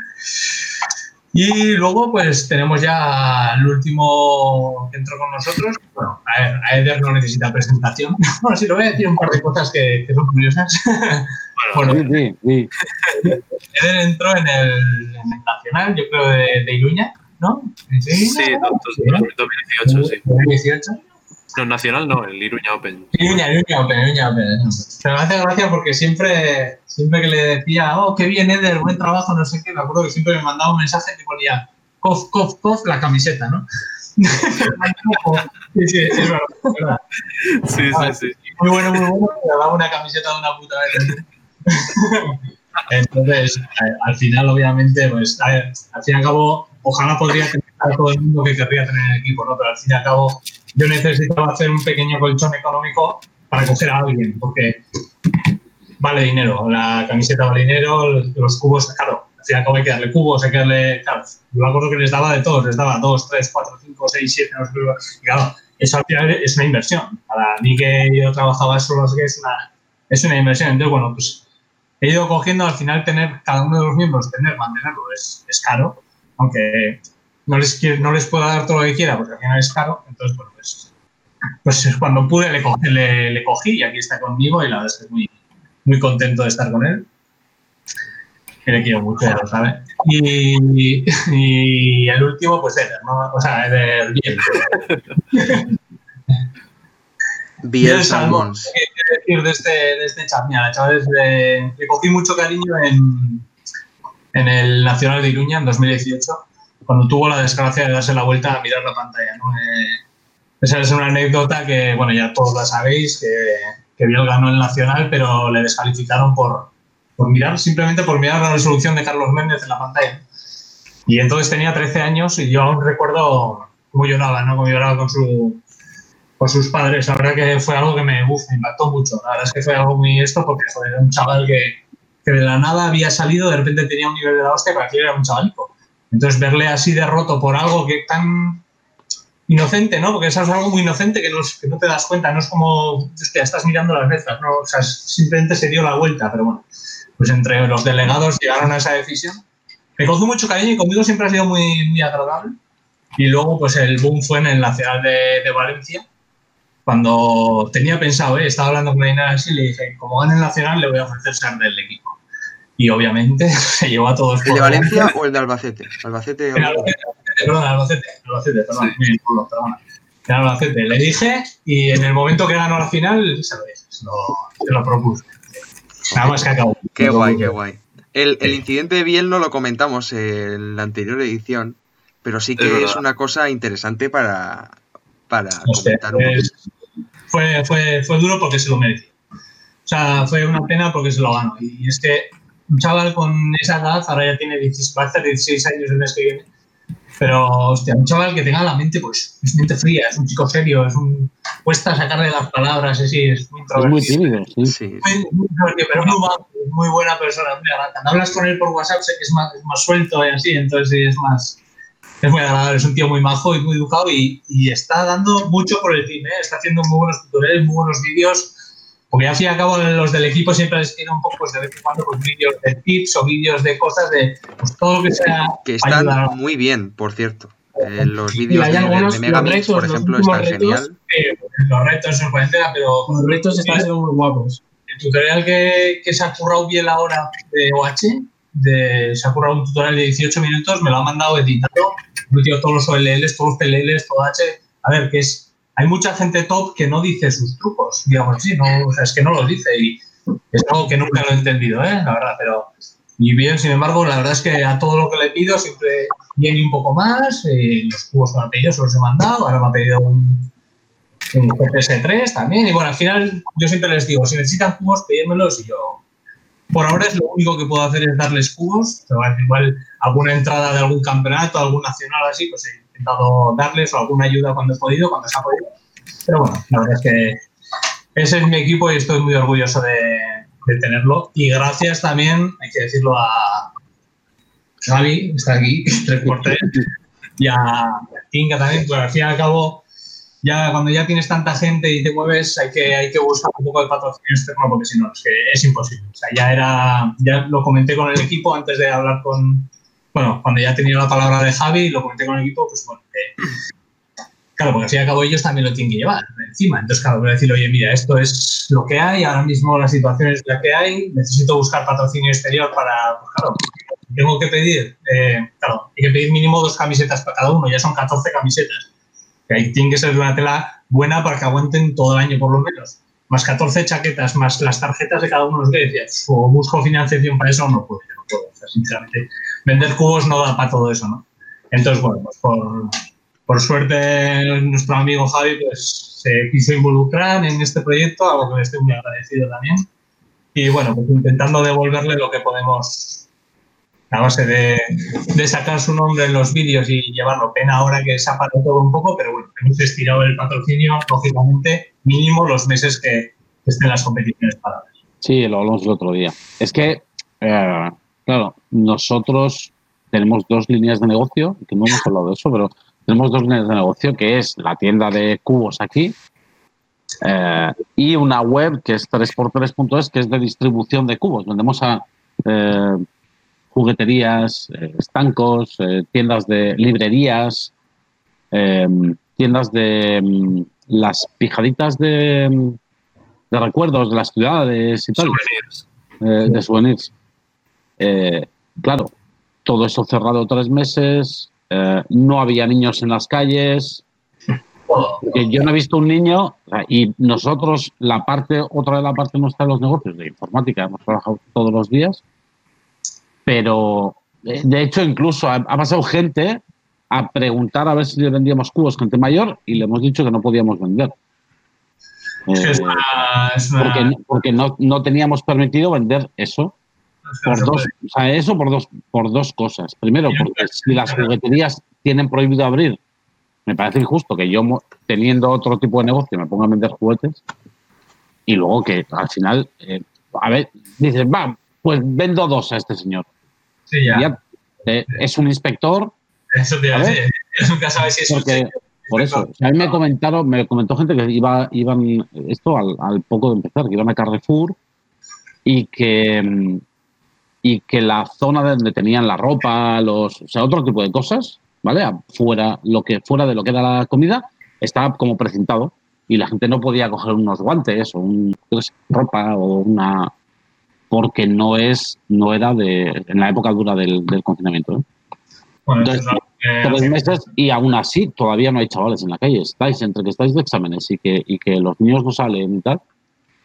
Y luego, pues tenemos ya el último que entró con nosotros. Bueno, a ver, a Eder no necesita presentación. [laughs] Bueno, sí, le voy a decir un par de cosas que, que son curiosas. Bueno, Sí, sí, sí. [laughs] Eder entró en el, en el Nacional, yo creo, de, de Iruña, ¿no? Sí, dos- 2018, sí. 2018. No, nacional no, el Iruña Open. Iruña, Iruña Open, Iruña Open. Pero me hace gracia porque siempre, siempre que le decía, oh, qué bien, Eder, buen trabajo, no sé qué, me acuerdo que siempre me mandaba un mensaje que ponía, cof, cof, cof, la camiseta, ¿no? [laughs] sí, sí, es verdad, es verdad. Sí, sí, sí. Muy bueno, muy bueno, pero daba una camiseta de una puta vez. [laughs] Entonces, al final, obviamente, pues, al fin y al cabo, ojalá podría tener a todo el mundo que querría tener el equipo, ¿no? Pero al fin y al cabo, yo necesitaba hacer un pequeño colchón económico para coger a alguien, porque vale dinero, la camiseta vale dinero, los, cubos, claro, al fin y al cabo hay que darle cubos, hay que darle, claro, yo me acuerdo que les daba de todos, les daba 2, 3, 4, 5, 6, 7, no sé claro, eso al final es una inversión. Para mí que yo trabajaba solo, no sé qué, es una, es una inversión. Entonces, bueno, pues he ido cogiendo al final tener cada uno de los miembros, tener, mantenerlo, es, es caro, aunque no les, quiero- no les puedo dar todo lo que quiera porque al final es caro. Entonces, bueno, pues, pues cuando pude le cogí, le, le cogí y aquí está conmigo y la verdad es que estoy muy, muy contento de estar con él. Que le quiero mucho, ya lo sabe. Y, y el último, pues Eder, ¿no? O sea, Eder bien. Biel Biel Salmón. Salmons. ¿Qué quiero decir de este, de este chat? Mira, chavales, le, le cogí mucho cariño en, en el Nacional de Iruña en 2018, cuando tuvo la desgracia de darse la vuelta a mirar la pantalla. ¿no? Eh, esa es una anécdota que, bueno, ya todos la sabéis, que, que Biel ganó el Nacional, pero le descalificaron por, por mirar, simplemente por mirar la resolución de Carlos Méndez en la pantalla. Y entonces tenía 13 años y yo aún recuerdo cómo lloraba, ¿no? Cómo lloraba con su, con sus padres. La verdad que fue algo que me, uf, me impactó mucho. La verdad es que fue algo muy esto porque joder, era un chaval que, que de la nada había salido, de repente tenía un nivel de la hostia, pero aquí era un chavalico. Entonces verle así derroto por algo que tan inocente, ¿no? Porque eso es algo muy inocente que no, te das cuenta, no es como, hostia, estás mirando las letras, ¿no? O sea, simplemente se dio la vuelta, pero bueno, pues entre los delegados llegaron a esa decisión. Me cogió mucho cariño y conmigo siempre ha sido muy, muy agradable. Y luego, pues el boom fue en el Nacional de, Valencia, cuando tenía pensado, eh, estaba hablando con Inés así, le dije, como gane el Nacional, le voy a ofrecer ser del equipo. Y obviamente [laughs] se llevó a todos ¿El por de. Valencia o el de Albacete? Albacete En Albacete, perdón, Albacete, Albacete, perdón, culo, perdona. En Albacete le dije y en el momento que ganó la final se lo dije, se lo, se lo propuse. Nada más que acabó. Qué guay, qué guay. El, el incidente de Biel no lo comentamos en la anterior edición, pero sí que es, una cosa interesante para, para Hostia, comentar un poco. es- fue, fue, fue duro porque se lo merecía. O sea, fue una pena porque se lo ganó. Y es que un chaval con esa edad, ahora ya tiene 16, va a hacer 16 años el mes que viene, pero hostia, un chaval que tenga la mente, pues, es mente fría, es un chico serio, es un, cuesta sacarle las palabras, es, es muy Es muy introvertido. tímido, sí. Sí, Muy, muy introvertido, pero muy, muy buena persona. muy agradable. Cuando hablas con él por WhatsApp, sé que es más, es más suelto y así, entonces sí, es más. Es muy agradable, es un tío muy majo y muy educado y, y está dando mucho por el team, ¿eh? está haciendo muy buenos tutoriales, muy buenos vídeos, porque al fin y al cabo los del equipo siempre les quieren un poco pues, de vez en cuando pues, vídeos de tips o vídeos de cosas de pues, todo lo que sea que ayudar a están muy bien, por cierto. Eh, los Y vídeos hay de, de, algunos, de Megamix, retos, por ejemplo, están retos, genial. eh, los retos en cuarentena, pero Los retos están siendo muy guapos. el tutorial que, que se ha currado bien ahora de OH, de, se ha currado un tutorial de 18 minutos, me lo ha mandado editado, he metido todos los OLLs, todos los PLLs, todo H. A ver, que es. Hay mucha gente top que no dice sus trucos, digamos sea, es que no los dice y es algo que nunca lo he entendido, ¿eh? la verdad, pero. Y bien, sin embargo, la verdad es que a todo lo que le pido siempre viene un poco más. eh, los cubos que me se los he mandado. Ahora me ha pedido un, un GPS3 también. Y bueno, al final yo siempre les digo, si necesitan cubos, pedídmelos y yo... Por ahora es lo único que puedo hacer es darles cubos. Pero igual alguna entrada de algún campeonato, algún nacional así, pues he intentado darles alguna ayuda cuando he podido, cuando se ha podido. Pero bueno, la verdad es que ese es mi equipo y estoy muy orgulloso de, tenerlo. Y gracias también, hay que decirlo a Xavi, está aquí, [laughs] 3x3, y a Kinga también, pues al fin y al cabo, ya cuando ya tienes tanta gente y te mueves, hay que, hay que buscar un poco de patrocinio externo porque si no, es que es imposible. O sea, ya era, ya lo comenté con el equipo antes de hablar con, bueno, cuando ya tenía la palabra de Javi, lo comenté con el equipo, pues bueno, claro, porque al fin y al cabo ellos también lo tienen que llevar encima. Entonces, claro, voy a decir, oye, mira, esto es lo que hay, ahora mismo la situación es la que hay, necesito buscar patrocinio exterior para, pues claro, tengo que pedir, eh, claro, hay que pedir mínimo dos camisetas para cada uno, ya son 14 camisetas. Que ahí tiene que ser de una tela buena para que aguanten todo el año por lo menos. Más 14 chaquetas, más las tarjetas de cada uno de los. O busco financiación para eso, no puedo, sinceramente, vender cubos no da para todo eso, ¿no? Entonces, bueno, pues por, por suerte nuestro amigo Javi pues se quiso involucrar en este proyecto, algo que le estoy muy agradecido también. Y bueno, pues intentando devolverle lo que podemos a base de, de sacar su nombre en los vídeos y llevarlo. Pena ahora que se ha parado todo un poco, pero bueno, hemos estirado el patrocinio, lógicamente, mínimo los meses que estén las competiciones paradas. Sí, lo hablamos el otro día. Es que, eh, claro, nosotros tenemos dos líneas de negocio, que no hemos hablado de eso, pero tenemos dos líneas de negocio, que es la tienda de cubos aquí eh, y una web que es 3x3.es, que es de distribución de cubos. Vendemos a eh, jugueterías, eh, estancos, eh, tiendas de librerías, tiendas de mm, las pijaditas de, mm, de recuerdos de las ciudades y tal, Souvenirs. de souvenirs. Eh, claro, todo eso cerrado tres meses, eh, no había niños en las calles, yo no he visto un niño y nosotros, la parte, otra de la parte nuestra de los negocios de informática, hemos trabajado todos los días, pero eh, de hecho incluso ha, ha pasado gente a preguntar a ver si le vendíamos cubos gente mayor y le hemos dicho que no podíamos vender. Es que es una. Es una porque porque no, no teníamos permitido vender eso por dos, o sea, eso por dos, por dos cosas. Primero, porque si las jugueterías tienen prohibido abrir, me parece injusto que yo, teniendo otro tipo de negocio, me ponga a vender juguetes. Y luego que al final, eh, a ver, dices, va, pues vendo dos a este señor. Sí, ya. Ya, eh, es un inspector, Eso te decir. [laughs] Nunca sabes si es porque por eso, o sea, a mí me comentaron, me comentó gente que iba, iban, esto al, al poco de empezar, que iban a Carrefour y que mm, y que la zona de donde tenían la ropa, los, o sea, otro tipo de cosas, ¿vale? Fuera, lo que fuera de lo que era la comida, estaba como precintado y la gente no podía coger unos guantes o un, ropa o una porque no es no era de en la época dura del, del confinamiento. ¿eh? Bueno, Entonces, tres meses y aún así todavía no hay chavales en la calle. Estáis entre que estáis de exámenes y que, y que los niños no salen y tal.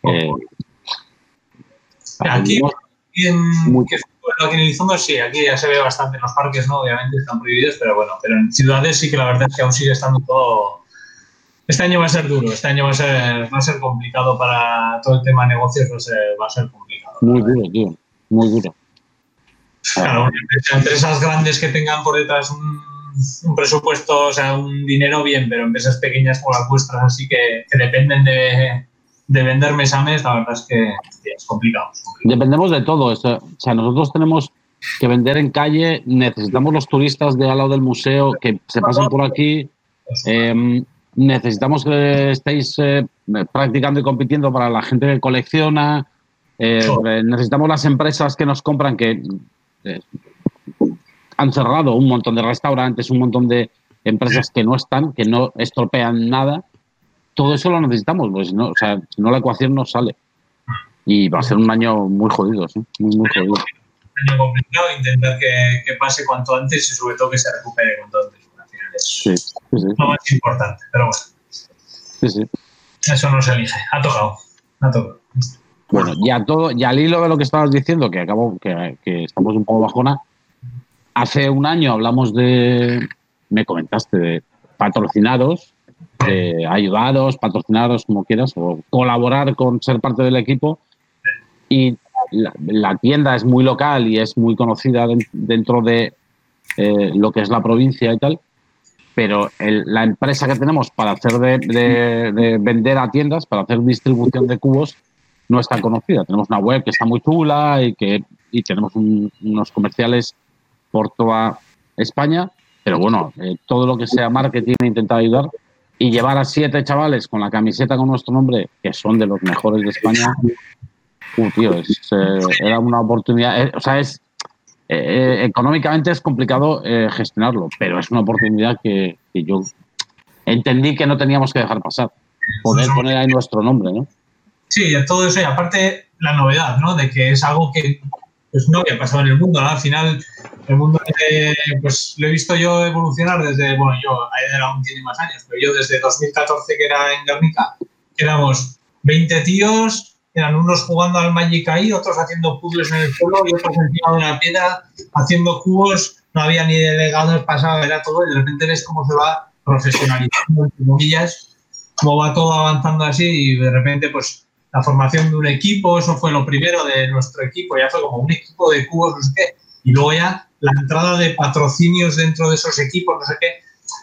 eh, aquí en, Muy- que bueno, aquí en Elizondo sí, aquí ya se ve bastante. En los parques no, obviamente están prohibidos, pero bueno, pero en ciudades sí que la verdad es que aún sigue estando todo. Este año va a ser duro, este año va a ser, va a ser complicado para todo el tema de negocios, va a ser, va a ser complicado. muy duro, tío. Muy duro. Claro, empresas grandes que tengan por detrás un, un presupuesto, o sea, un dinero bien, pero empresas pequeñas como las vuestras, así que, que dependen de, de vender mes a mes, la verdad es que hostia, es complicado. es complicado. Dependemos de todo. O sea, o sea, nosotros tenemos que vender en calle, necesitamos los turistas de al lado del museo que se pasen por aquí. eh, necesitamos que estéis eh, practicando y compitiendo para la gente que colecciona. eh, necesitamos las empresas que nos compran que han cerrado un montón de restaurantes, un montón de empresas que no están, que no estropean nada. Todo eso lo necesitamos, pues no, o sea, si no la ecuación no sale. Y va a ser un año muy jodido, ¿sí? Muy, muy jodido. año complicado, intentar que, que pase cuanto antes y sobre todo que se recupere cuanto antes. Al final es Sí, sí, sí. lo más importante, pero bueno, sí, sí. eso no se elige. Ha tocado, ha tocado. Bueno, ya todo, ya al hilo de lo que estabas diciendo, que acabo, que, que estamos un poco bajona, hace un año hablamos de, me comentaste, de patrocinados, de ayudaros, patrocinaros como quieras, o colaborar con ser parte del equipo. Y la, tienda es muy local y es muy conocida den- dentro de eh, lo que es la provincia y tal, pero el- la empresa que tenemos para hacer de, de- de vender a tiendas, para hacer distribución de cubos, no es tan conocida. Tenemos una web que está muy chula y que y tenemos un- unos comerciales por toda España, pero bueno, eh, todo lo que sea marketing he intentado ayudar y llevar a siete chavales con la camiseta con nuestro nombre, que son de los mejores de España, [laughs] uh, tío, es, eh, era una oportunidad, eh, o sea, es eh, económicamente es complicado gestionarlo, pero es una oportunidad que, que yo entendí que no teníamos que dejar pasar, poder poner ahí nuestro nombre, ¿no? Sí, todo eso y aparte la novedad, ¿no? De que es algo que pues, no había pasado en el mundo, ¿no? Al final, el mundo, eh, pues lo he visto yo evolucionar desde, bueno, yo, aún tiene más años, pero yo desde 2014 que era en Guernica, éramos 20 tíos, eran unos jugando al Magic ahí, otros haciendo puzzles en el suelo y otros encima de una piedra haciendo cubos, no había ni delegados, pasaba, era todo, y de repente ves cómo se va profesionalizando, entre cómo va todo avanzando así y de repente, pues la formación de un equipo, eso fue lo primero de nuestro equipo, ya fue como un equipo de cubos, no sé qué, y luego ya la entrada de patrocinios dentro de esos equipos, no sé qué,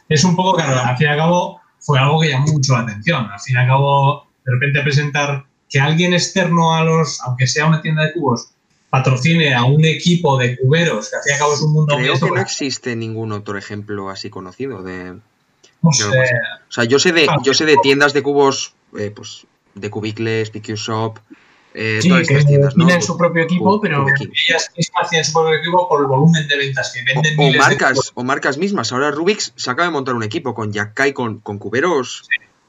es un poco, claro, al fin y al cabo fue algo que llamó mucho la atención, al fin y al cabo, de repente presentar que alguien externo a los, aunque sea una tienda de cubos, patrocine a un equipo de cuberos, que al fin y al cabo es un mundo Creo que no existe ningún otro ejemplo así conocido de. no sé, O sea, yo sé de, yo sé de tiendas de cubos, eh, pues, de Cubicles, PQ Shop, eh, Sí, todas que estas tiendas, ¿no? tienen su propio equipo, pero. Ellas mismas tienen su propio equipo por el volumen de ventas que venden. O, o miles de marcas, o marcas mismas. Ahora Rubix se acaba de montar un equipo con Yakai, con, con cuberos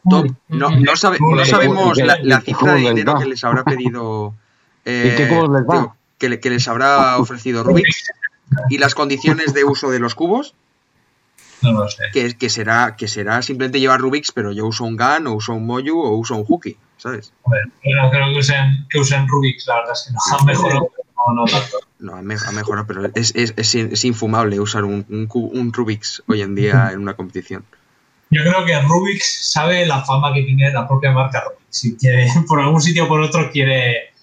top. No, no, sabe- no sabemos la, la cifra de ¿Cómo les dinero que les habrá pedido. [laughs] ¿Y qué cubos les va? digo, que, le- que les habrá ofrecido Rubix [laughs] y las condiciones de uso de los cubos, No lo sé. que, que será que será simplemente llevar Rubix, pero yo uso un GAN, o uso un Moyu, o uso un Hooky, ¿sabes? Yo no creo que usen, que usen Rubix, la verdad es que no han mejorado, pero no, no tanto. No, ha me- ha mejorado, pero es, es, es, es infumable usar un, un, un Rubix hoy en día en una competición. Yo creo que Rubix sabe la fama que tiene la propia marca Rubix. Si quiere, [laughs] por algún sitio o por otro, quiere,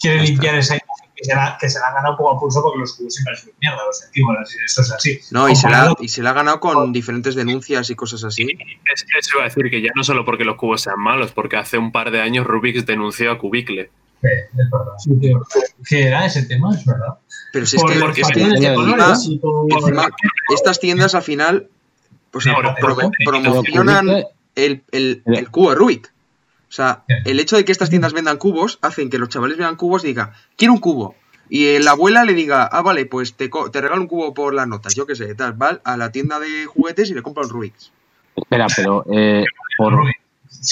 quiere limpiar esa que se, la, que se la han ganado poco a pulso porque los cubos siempre sido mierda, los sentimos, así, eso es así. No, y se, la, y se la ha ganado con diferentes denuncias y cosas así. Es, eso iba a decir que ya no solo porque los cubos sean malos, porque hace un par de años Rubix denunció a Cubicle. Eh, es verdad. Sí. ¿Qué era ese tema? Es verdad. Pero si es por que, que encima- y estas tiendas al final Sí, pro- pero- promocionan Pero el, el, el cubo de Rubik. O sea, el hecho de que estas tiendas vendan cubos hacen que los chavales vean cubos y digan, quiero un cubo. Y la abuela le diga, ah, vale, pues te, co- te regalo un cubo por las notas, yo qué sé, tal, va a la tienda de juguetes y le compra un Rubik's. Espera, pero eh, por,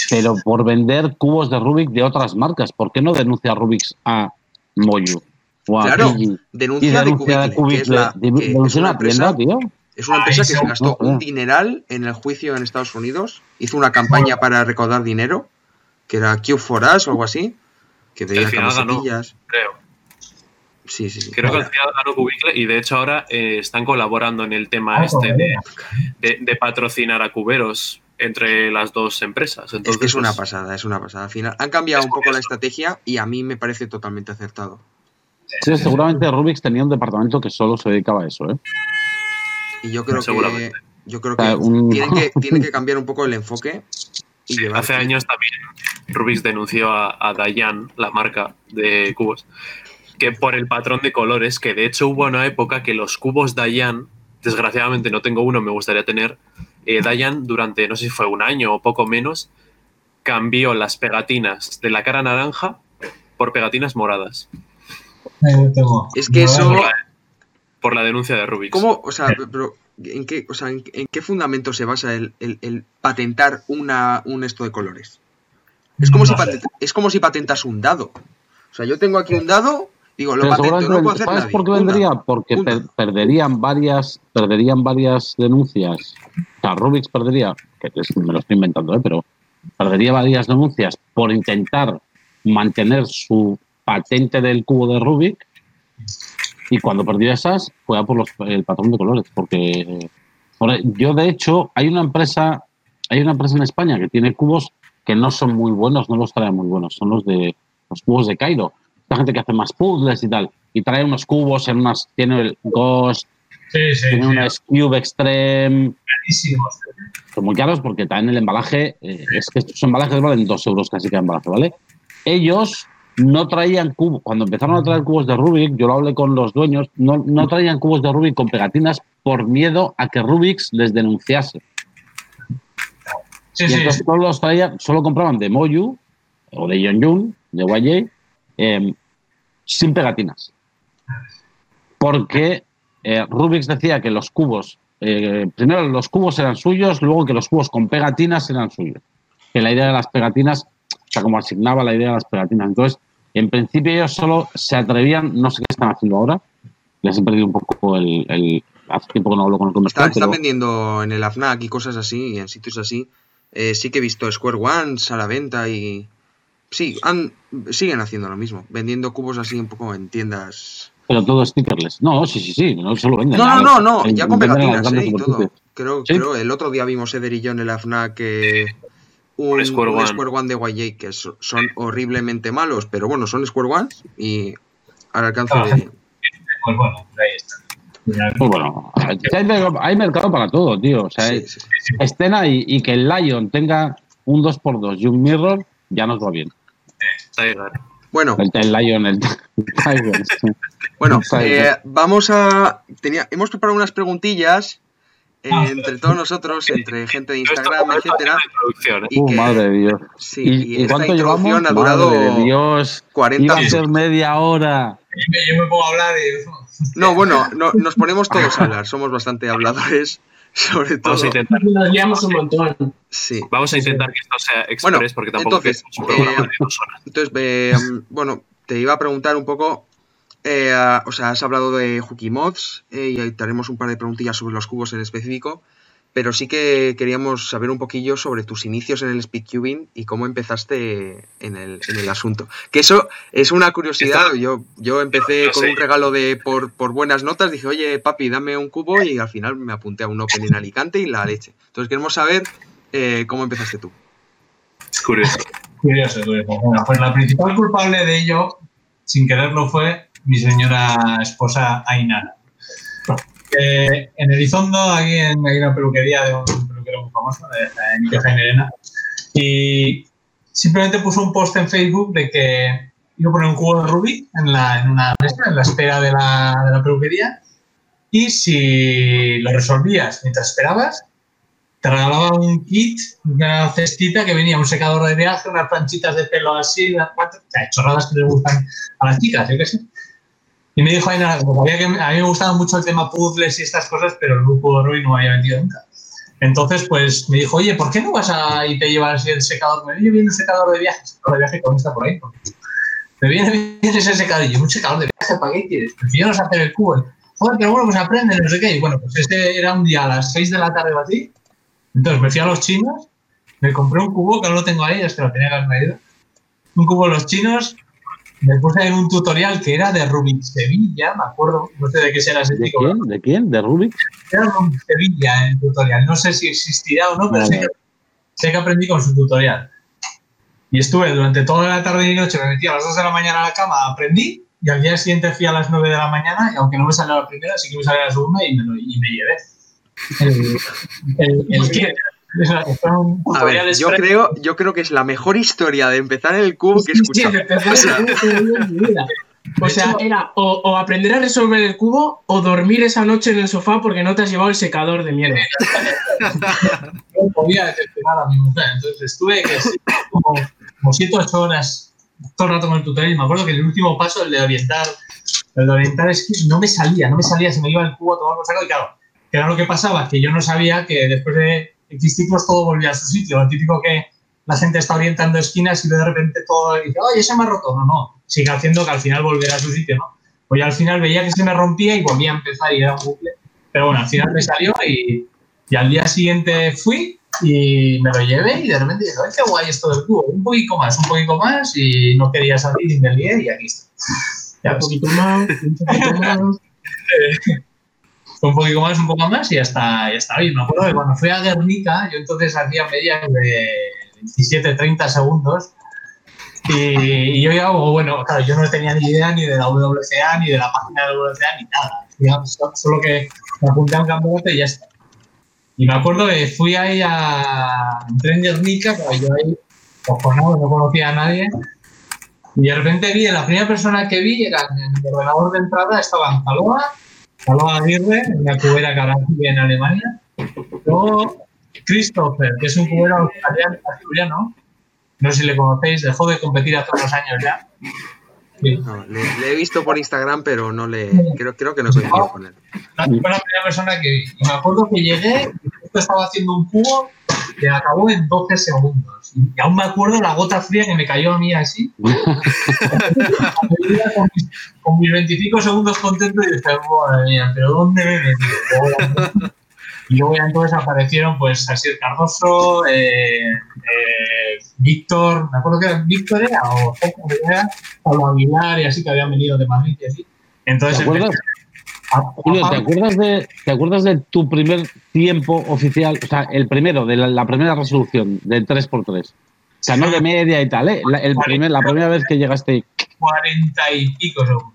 pero por vender cubos de Rubik de otras marcas, ¿por qué no denuncia Rubik's a Moyu? O a Claro, Denuncia de denuncia de Cubicle, que es, Cubicle. la, De- que es denuncia una una tienda, empresa, tío. es una empresa que se gastó un dineral en el juicio en Estados Unidos, hizo una campaña para recaudar dinero, que era Q for Us o algo así, que pedía final ganó. camisetillas. Creo. Sí, sí, sí. Creo que al final ganó Cubicle y de hecho ahora eh, están colaborando en el tema Ah, este de, joder. de- de patrocinar a cuberos entre las dos empresas. Es Entonces, que es una pues, pasada, es una pasada. Al final han cambiado Es un poco la estrategia y a mí me parece totalmente acertado. Sí, seguramente Rubik's tenía un departamento que solo se dedicaba a eso, ¿eh? Y yo creo que yo creo O sea, que un- tienen que tienen que [laughs] cambiar un poco el enfoque y Hace años también Rubix denunció a, a Dayan, la marca de cubos, que por el patrón de colores, que de hecho hubo una época que los cubos Dayan, desgraciadamente no tengo uno, me gustaría tener, eh, Dayan durante, no sé si fue un año o poco menos, cambió las pegatinas de la cara naranja por pegatinas moradas, Ahí lo tengo. Es que No, eso- no, por la, por la denuncia de Rubix. ¿Cómo, o sea, pero en qué, o sea, en, en qué fundamento se basa el, el- el patentar una, un esto de colores? Es como, No si sé. patent- es como si patentas un dado. O sea, yo tengo aquí un dado, digo, lo Pero patento, no puedo hacer ¿sabes nadie. por qué vendría? Porque per- perderían varias perderían varias denuncias. O sea, Rubik's perdería, que es- me lo estoy inventando, ¿eh? pero perdería varias denuncias por intentar mantener su patente del cubo de Rubik y cuando perdió esas fue a por los, el patrón de colores. Porque por- yo, de hecho, hay una empresa hay una empresa en España que tiene cubos que no son muy buenos, no los trae muy buenos, son los de los cubos de Cairo. La gente que hace más puzzles y tal. Y trae unos cubos en unas. Tiene el Ghost, Sí, sí, tiene sí. unas Cube Extreme. Carísimos. Son muy caros porque también el embalaje. eh, es que estos embalajes valen dos euros casi cada embalaje, ¿vale? Ellos no traían cubos. Cuando empezaron a traer cubos de Rubik, yo lo hablé con los dueños, no, no traían cubos de Rubik con pegatinas por miedo a que Rubik's les denunciase. Sí, y entonces sí. solo los traían, solo compraban de Moyu o de Yonjun, de YJ, eh, sin pegatinas. Porque eh, Rubix decía que los cubos, eh, primero los cubos eran suyos, luego que los cubos con pegatinas eran suyos. Que la idea de las pegatinas, o sea, como asignaba la idea de las pegatinas. Entonces, en principio ellos solo se atrevían, no sé qué están haciendo ahora, les he perdido un poco el... el hace tiempo que no hablo con el comercial, están pero- vendiendo en el AFNAC y cosas así, y en sitios así. Eh, sí que he visto Square Ones a la venta y. Sí, han, siguen haciendo lo mismo, vendiendo cubos así un poco en tiendas. Pero todo stickerless. No, sí, sí, sí. No solo venden. No, no, no, no, ya con pegatinas eh, y todo. Creo, ¿Sí? creo, el otro día vimos Eder y yo en el AFNAC que un, Un Square un One. Square One de YJ que so- son horriblemente malos, pero bueno, son Square Ones y al alcance Ah, de. Pues bueno, ahí está. Ya- Pues bueno, hay, hay mercado para todo, tío. O sea, Sí, sí, sí. estén ahí y que el Lion tenga un 2x2 y un Mirror, ya nos va bien. Bueno, El, el Lion, el [laughs] Tiger. Bueno, eh, vamos a. Tenía, hemos preparado unas preguntillas eh, entre todos nosotros, entre gente de Instagram, etcétera. ¿eh? Y Uh, que- madre de Dios. Sí, ¿Y, y esta cuánto llevamos? introducción ha durado Madre de Dios. 40 Iba a minutos. ser media hora. Yo me, yo me pongo a hablar y. No, bueno, no- nos ponemos todos a hablar, somos bastante habladores, [laughs] sobre todo. Vamos a intentar, Nos liamos un montón. Sí. vamos a intentar que esto sea express Bueno, porque tampoco entonces, queremos un programa eh, de dos horas. Entonces, eh, bueno, te iba a preguntar un poco, eh, ah, o sea, has hablado de Hooky Mods eh, y ahí te haremos un par de preguntillas sobre los cubos en específico, pero sí que queríamos saber un poquillo sobre tus inicios en el speedcubing y cómo empezaste en el, en el asunto. Que eso es una curiosidad, yo, yo empecé Yo con sé. un regalo de por, por buenas notas, dije, oye, papi, dame un cubo y al final me apunté a un Open en Alicante y la leche. Entonces queremos saber eh, cómo empezaste tú. Es curioso. Curioso, curioso. Bueno, pues la principal culpable de ello, sin quererlo, fue mi señora esposa Ainara. Eh, en Elizondo aquí en, hay una peluquería de un peluquero muy famoso, de, Jaime Elena, y simplemente puso un post en Facebook de que iba a poner un cubo de Rubik en, la, en una mesa, en la espera de la, de la peluquería, y si lo resolvías mientras esperabas, te regalaba un kit, una cestita que venía un secador de viaje, unas planchitas de pelo así, unas chorradas que le gustan a las chicas, yo qué sé. Y me dijo, nada, como que a mí me gustaba mucho el tema puzzles y estas cosas, pero el grupo Rui no me había metido nunca. Entonces, pues me dijo, oye, ¿por qué no vas a y te llevas el secador? Me viene bien un secador de viaje, secador de viaje con esta por ahí. Me viene [laughs] bien ese secador. Y yo, un secador de viaje, ¿para qué quieres? Prefiero no hacer el cubo. Joder, pero bueno, pues aprende, no sé qué. Y bueno, pues ese era un día a las 6 de la tarde o así. Entonces me fui a los chinos, me compré un cubo, que no lo tengo ahí, es que lo tenía que haber traído. Un cubo de los chinos, me puse en un tutorial que era de Rubik Sevilla, me acuerdo, no sé de qué será ese ¿De chico. quién? ¿De quién? ¿De Rubik? Era Rubik Sevilla el tutorial, no sé si existirá o no, pero Vale. sé que, sé que aprendí con su tutorial. Y estuve durante toda la tarde y noche, me metí a las 2 de la mañana a la cama, aprendí, y al día siguiente fui a las 9 de la mañana, y aunque no me salió la primera, sí que me salió la segunda y me, lo- y me llevé. [laughs] El, el. A ver, yo creo, yo creo que es la mejor historia de empezar el cubo que he Sí, sí, escuchado. empezar el cubo que he oído en mi vida. O sea, era o, o aprender a resolver el cubo o dormir esa noche en el sofá porque no te has llevado el secador de mierda. [laughs] no podía decepcionar a mi mujer. Entonces estuve que sí, como, como 7 o 8 horas todo el rato con el tutorial. Y me acuerdo que el último paso, el de orientar, el de orientar es que no me salía, no me salía, se me iba el cubo a tomar por saco. Y claro, que era lo que pasaba, que yo no sabía que después de X ciclos todo volvía a su sitio. Lo típico que la gente está orientando esquinas y de repente todo dice, oye, se me ha roto. No, no, sigue haciendo que al final volverá a su sitio, ¿no? Pues yo al final veía que se me rompía y volvía a empezar y era un bucle. Pero bueno, al final me salió y, y al día siguiente fui y me lo llevé y de repente dije, "Ay, qué guay esto del cubo, un poquito más, un poquito más y no quería salir y me lié y aquí está. Ya Un ves, poquito más, un poquito [laughs] más. Un poquito más, un poco más y ya está, ya está bien. Me acuerdo que cuando fui a Guernica, yo entonces hacía medias de 17, 30 segundos y, y yo ya, bueno, claro, yo no tenía ni idea ni de la WCA, ni de la página de la WCA, ni nada. So- solo que me apunté a un campeonato y ya está. Y me acuerdo que fui ahí a entré en Guernica, pero yo ahí, cojonado, no conocía a nadie. Y de repente vi, la primera persona que vi era en el ordenador de entrada, estaban Zaloa, Zaloa Aguirre, una cubera que ahora vive en Alemania. Luego Christopher, que es un cubero australiano. No sé si le conocéis, dejó de competir hace unos años ya. Sí. No, le, le he visto por Instagram, pero no le creo, creo que no coincido con él. Fue la primera persona que. Y me acuerdo que llegué, y estaba haciendo un cubo y acabó en 12 segundos. Y aún me acuerdo la gota fría que me cayó a mí así. [laughs] con, mis, con mis 25 segundos contento y dije, madre mía, pero ¿dónde me metido? Y luego ya entonces aparecieron pues Asier Cardoso, eh, eh, Víctor, me acuerdo que era Víctor era, o Pablo Aguilar y así que habían venido de Madrid y así. Entonces ¿Te acuerdas? empecé Julio, ¿te acuerdas, de, ¿te acuerdas de tu primer tiempo oficial? O sea, el primero, de la, la primera resolución, del 3x3. O sea, no de media y tal, ¿eh? La, el primer, la primera vez que llegaste. 40 y pico segundos.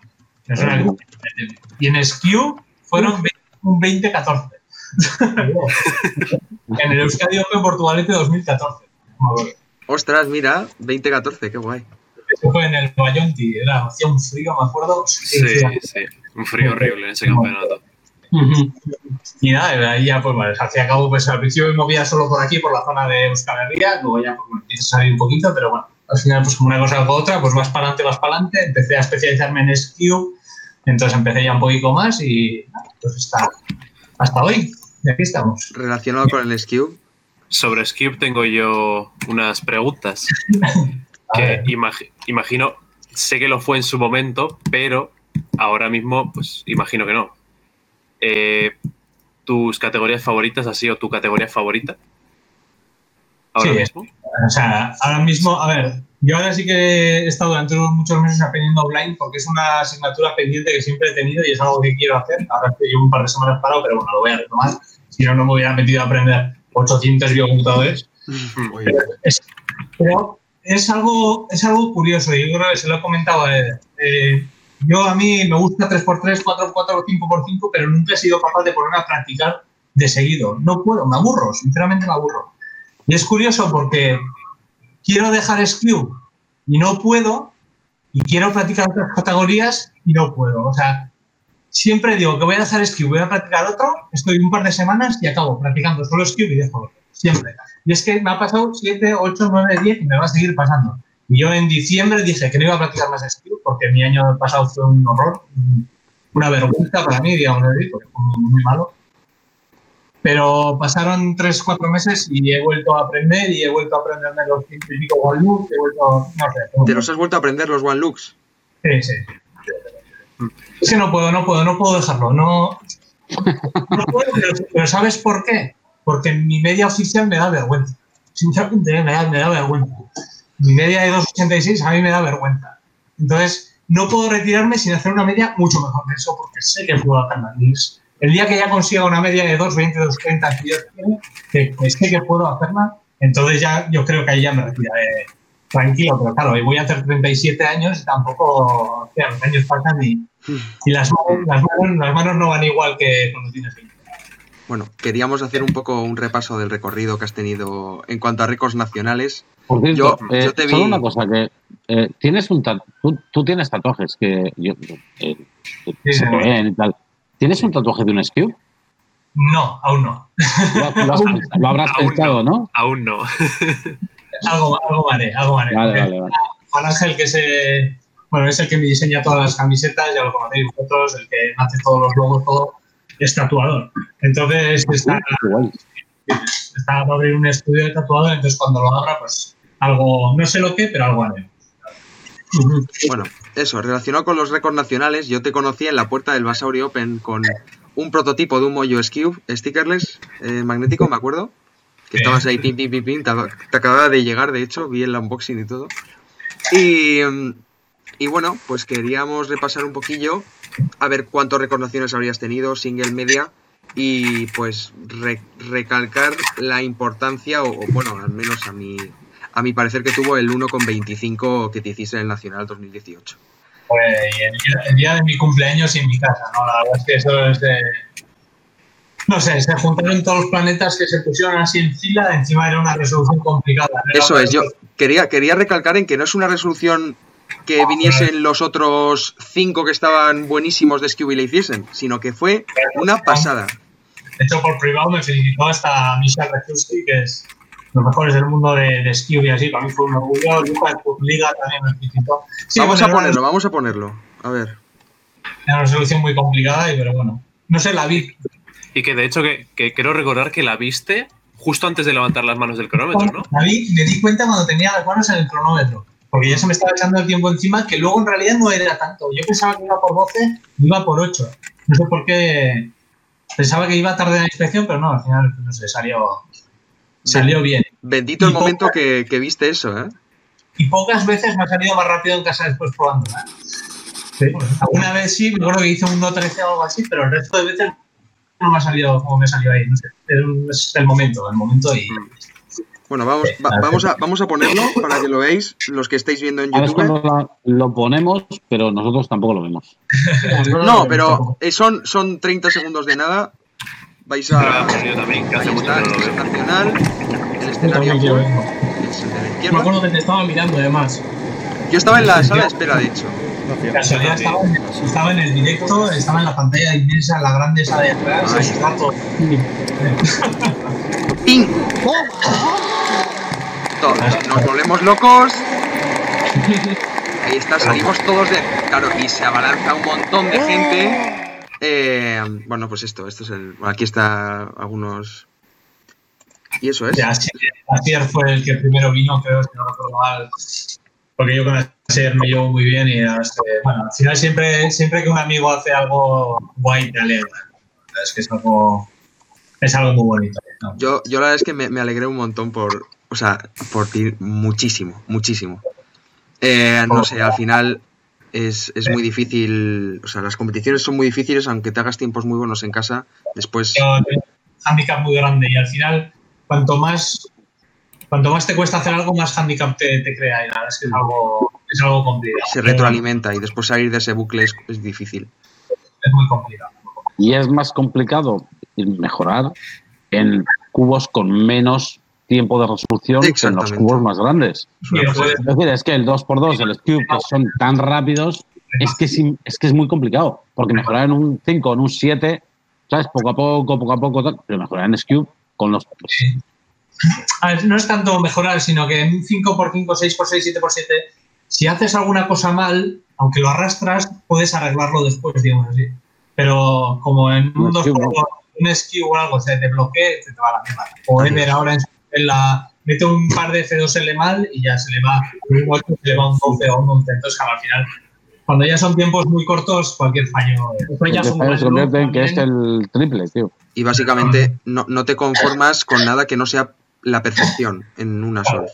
Y en SKU fueron 20 un 20-14. [laughs] en el Euskadi Open Portugalete 2014. me acuerdo. Ostras, mira, 2014, qué guay. Eso fue en el Bayonti, era, hacía un frío, me acuerdo. Sí, sí. Un frío horrible en ese campeonato. Y nada, ahí ya pues bueno, al fin y al cabo, pues al principio me movía solo por aquí, por la zona de Euskal Herria, luego ya pues, bueno, empiezas a salir un poquito, pero bueno, al final pues como una cosa o otra, pues vas para adelante, vas para adelante, empecé a especializarme en SKU, entonces empecé ya un poquito más y pues hasta, hasta hoy, y aquí estamos. Relacionado con el SKU, Sobre Skip tengo yo unas preguntas [laughs] que imagino, sé que lo fue en su momento, pero ahora mismo, pues imagino que no. Eh, ¿Tus categorías favoritas ha sido tu categoría favorita? Ahora Sí. mismo. O sea, ahora mismo, a ver, yo ahora sí que he estado durante muchos meses aprendiendo online porque es una asignatura pendiente que siempre he tenido y es algo que quiero hacer. Ahora estoy un par de semanas parado, pero bueno, lo voy a retomar. Si no, no me hubiera metido a aprender 800 biocomputadores. Es- pero es algo, es algo curioso y yo creo que se lo he comentado a Eder. Eh, yo a mí me gusta 3x3, 4x4, 5x5, pero nunca he sido capaz de ponerme a practicar de seguido. No puedo, me aburro, sinceramente me aburro. Y es curioso porque quiero dejar SKU y no puedo, y quiero practicar otras categorías y no puedo. O sea, siempre digo que voy a dejar SKU, voy a practicar otro, estoy un par de semanas y acabo practicando solo SKU y dejo otro. Siempre. Y es que me ha pasado 7, 8, 9, 10 y me va a seguir pasando. Yo en diciembre dije que no iba a practicar más SKU porque mi año pasado fue un horror, un- una vergüenza para mí, digamos porque fue muy, malo. Pero pasaron 3, 4 meses y he vuelto a aprender y he vuelto a aprenderme los pico one he vuelto, no sé. ¿Te los has vuelto a aprender los One Looks? Sí, sí. Es que no puedo, no puedo, no puedo dejarlo. No, no puedo, pero, pero ¿sabes por qué? Porque mi media oficial me da vergüenza. Sinceramente, me da, me da vergüenza. Mi media de 2,86 a mí me da vergüenza. Entonces, no puedo retirarme sin hacer una media mucho mejor que eso, porque sé que puedo hacerla. Y es- El día que ya consiga una media de 2,20, 2,30 que yo que, que sé que puedo hacerla, entonces ya yo creo que ahí ya me retiraré tranquilo, pero claro, y voy a hacer 37 años y tampoco, o sea, los años pasan y, y las, manos, las, manos, las manos no van igual que cuando tienes 20. Bueno, queríamos hacer un poco un repaso del recorrido que has tenido en cuanto a récords nacionales. Por cierto, Yo- eh, yo te solo vi- una cosa, que eh, tienes un tatu- tú, tú tienes tatuajes que yo, eh, que Sí, se sí. ven y tal. ¿Tienes un tatuaje de un SKU? No, aún no. Lo, lo has- lo habrás Aún pensado, ¿no? Aún no. Algo, algo haré, algo haré. Vale, vale, vale. Juan Ángel, que es, eh, bueno, es el que me diseña todas las camisetas, ya lo conocéis vosotros, el que hace todos los logos, todo, es tatuador. Entonces está, está para abrir un estudio de tatuador, entonces cuando lo abra, pues algo, no sé lo que, pero algo haré. Bueno, eso, relacionado con los récords nacionales, yo te conocí en la puerta del Basauri Open con un prototipo de un Moyo Skew, stickerless, eh, magnético, me acuerdo. Que estabas ahí, pim, pim, pim, pim, te, te acababa de llegar, de hecho, vi el unboxing y todo. Y, mm, y bueno, pues queríamos repasar un poquillo, a ver cuántos récords nacionales habrías tenido, single media, y pues re- recalcar la importancia, o, o, bueno, al menos a mi, a mi parecer que tuvo el 1,25 que te hiciste en el Nacional 2018. Pues, el, día, el día de mi cumpleaños y en mi casa, ¿no? La verdad es que eso es de... No sé, se juntaron todos los planetas que se pusieron así en fila, encima era una resolución complicada. Eso es, yo quería, quería recalcar en que no es una resolución que viniesen los otros cinco que estaban buenísimos de Scooby y le hiciesen, sino que fue una pasada. hecho por privado, me felicitó hasta Michelle Rechuski, que es los mejores del mundo de, de esquí y así, para mí fue un orgullo. Lucas Liga también me felicitó. Sí, vamos a ponerlo, vamos a ponerlo. A ver. Era una resolución muy complicada, y, pero bueno. No sé, la vi. Y que de hecho que, que quiero recordar que la viste justo antes de levantar las manos del cronómetro, ¿no? La vi me di cuenta cuando tenía las manos en el cronómetro. Porque ya se me estaba echando el tiempo encima, que luego en realidad no era tanto. Yo pensaba que iba por 12, iba por 8. No sé por qué. Pensaba que iba tarde en la inspección, pero no, al final, no sé, salió, salió bien. Bendito el momento poca- que, que viste eso, ¿eh? y pocas veces me ha salido más rápido en casa después probándola. Sí. Alguna vez sí, me acuerdo que hice un 1.13 o algo así, pero el resto de veces no me ha salido como me salió ahí. No sé, es el momento, el momento y. Bueno, vamos, va- vamos, a, vamos a ponerlo para que lo veáis, los que estáis viendo en Ahora es YouTube. la- lo ponemos, pero nosotros tampoco lo vemos. [laughs] No, pero eh, son, son 30 segundos de nada. Vais a. yo también, que hace Ahí mucho está, que no lo el veo. nacional, el Yo escenario de la Me acuerdo que te estaba mirando, además. Yo estaba en la sala de espera, de hecho. Casualidad estaba, en- estaba en el directo, estaba en la pantalla inmensa, en la grande esa de atrás. [laughs] [laughs] To- Nos volvemos locos. Ahí está, salimos todos de. Claro, y se abalanza un montón de gente. Eh, bueno, pues esto, esto es el. aquí está algunos. Y eso es. Asier, fue el que primero vino, creo, si no recuerdo mal. Porque yo con Asier me llevo muy bien y que, bueno, al final siempre, siempre que un amigo hace algo guay te alegra. Es que es algo, es algo muy bonito. ¿no? Yo, yo la verdad es que me, me alegré un montón por. O sea, por ti, muchísimo, muchísimo. Eh, no sé, al final es, es muy difícil. O sea, las competiciones son muy difíciles, aunque te hagas tiempos muy buenos en casa. Después. Tengo un handicap muy grande y al final, cuanto más, cuanto más te cuesta hacer algo, más handicap te, te crea y la verdad es que es algo, es algo complicado. se retroalimenta y después salir de ese bucle es, es difícil. Es muy complicado. Y es más complicado mejorar en cubos con menos tiempo de resolución que en los cubos más grandes. Es decir, es que el 2x2, el Cube, que son tan rápidos, es que es, es que es muy complicado. Porque mejorar en un 5, en un 7, ¿sabes? Poco a poco, poco a poco, tal, pero mejorar en Cube con los. pues, A ver, no es tanto mejorar, sino que en un 5x5, 6x6, 7x7, si haces alguna cosa mal, aunque lo arrastras, puedes arreglarlo después, digamos así. Pero como en un Un 2x2, skew, no. un skew o algo se te bloquee, se te va a la mierda. O Ever ahora en, su- en la mete un par de F2L mal y ya se le va un 8, se le va un 12 o un 11. Entonces, claro, al final, cuando ya son tiempos muy cortos, cualquier fallo. Después ya el son fallo se ¿no? convierte en que es el triple, tío. Y básicamente no, no te conformas con nada que no sea la perfección en una sola.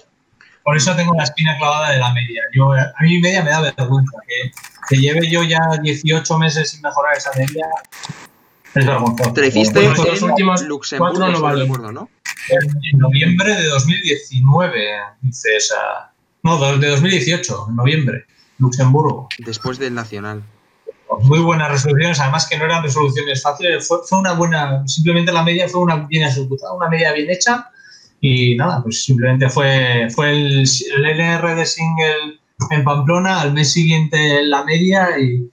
Por eso tengo la espina clavada de la media. Yo, a mí media me da vergüenza. Que, que lleve yo ya 18 meses sin mejorar esa media es vergonzoso. Te hiciste Bueno, Pues los en últimos Luxemburgo, cuatro no valen. recuerdo, ¿no? En noviembre de 2019, dice esa. No, de 2018, en noviembre, Luxemburgo. Después del Nacional. Muy buenas resoluciones, además que no eran resoluciones fáciles, fue, fue una buena, simplemente la media fue una bien ejecutada, una media bien hecha y nada, pues simplemente fue, fue el, el LR de single en Pamplona, al mes siguiente la media y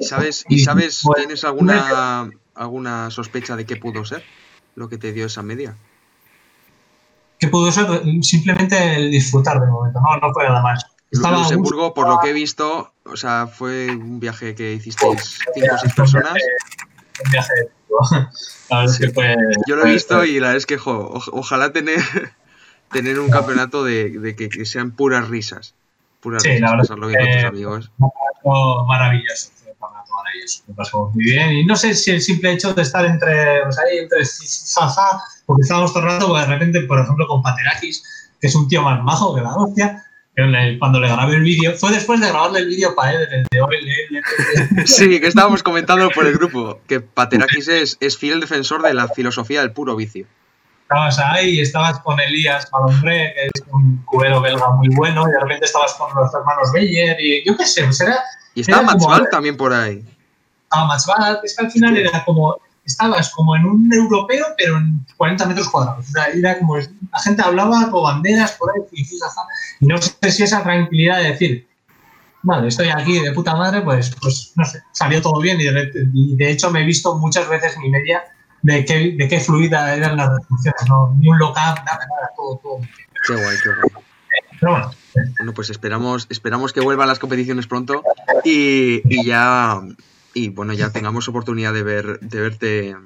¿Y sabes, y sabes Bueno, tienes alguna, alguna sospecha de qué pudo ser lo que te dio esa media? Que pudo ser simplemente el disfrutar del momento, no, no fue nada más. Estaba Luxemburgo, gusto, por lo que he visto, o sea, fue un viaje que hicisteis cinco o seis personas. Un viaje de [laughs] La verdad es que fue. Yo lo he visto y la verdad es que, jo, ojalá tener, [laughs] tener un campeonato de, de que, que sean puras risas. Puras Sí, risas, la verdad pasarlo bien con tus amigos. Maravilloso, campeonato maravilloso. Me pasó muy bien. Y no sé si el simple hecho de estar entre, pues ahí, entre jaja, porque estábamos todo el rato, pues de repente, por ejemplo, con Paterakis, que es un tío más majo que la hostia, cuando le grabé el vídeo, fue después de grabarle el vídeo para él, el de OLL. [laughs] Sí, que estábamos comentando por el grupo que Paterakis es, es fiel defensor de la filosofía del puro vicio. Estabas ahí estabas con Elías Malombré, que es un cubero belga muy bueno, y de repente estabas con los hermanos Beyer, y yo qué sé, pues era, Y estaba Matzval también por ahí. estaba barato, es que al final era como, estabas como en un europeo, pero en 40 metros cuadrados. O sea, era como, la gente hablaba con banderas por ahí, y, no sé si esa tranquilidad de decir, vale, estoy aquí de puta madre, pues, pues no sé, salió todo bien y de, y de hecho me he visto muchas veces mi media de qué, de qué fluida eran las resoluciones, ¿no? ni un lockup, nada, nada, todo, todo. Qué guay, qué guay. Pero bueno, Bueno, pues esperamos, esperamos que vuelvan las competiciones pronto y, y ya y bueno, ya tengamos oportunidad de ver, de verte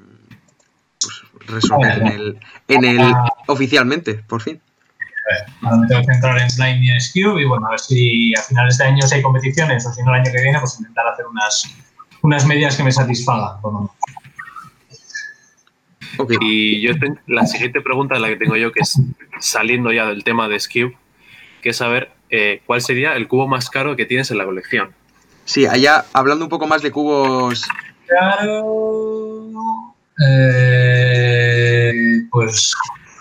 pues, resolver en el, en el oficialmente, por fin. ahora me tengo que centrar en Slime y en Skew y bueno, a ver si a finales de año si hay competiciones o si no el año que viene, pues intentar hacer unas, unas medias que me satisfagan. por lo menos. Ok, Y yo ten- la siguiente pregunta la que tengo yo, que es saliendo ya del tema de Skew, que es saber eh, cuál sería el cubo más caro que tienes en la colección. sí, allá hablando un poco más de cubos, Claro. Eh, pues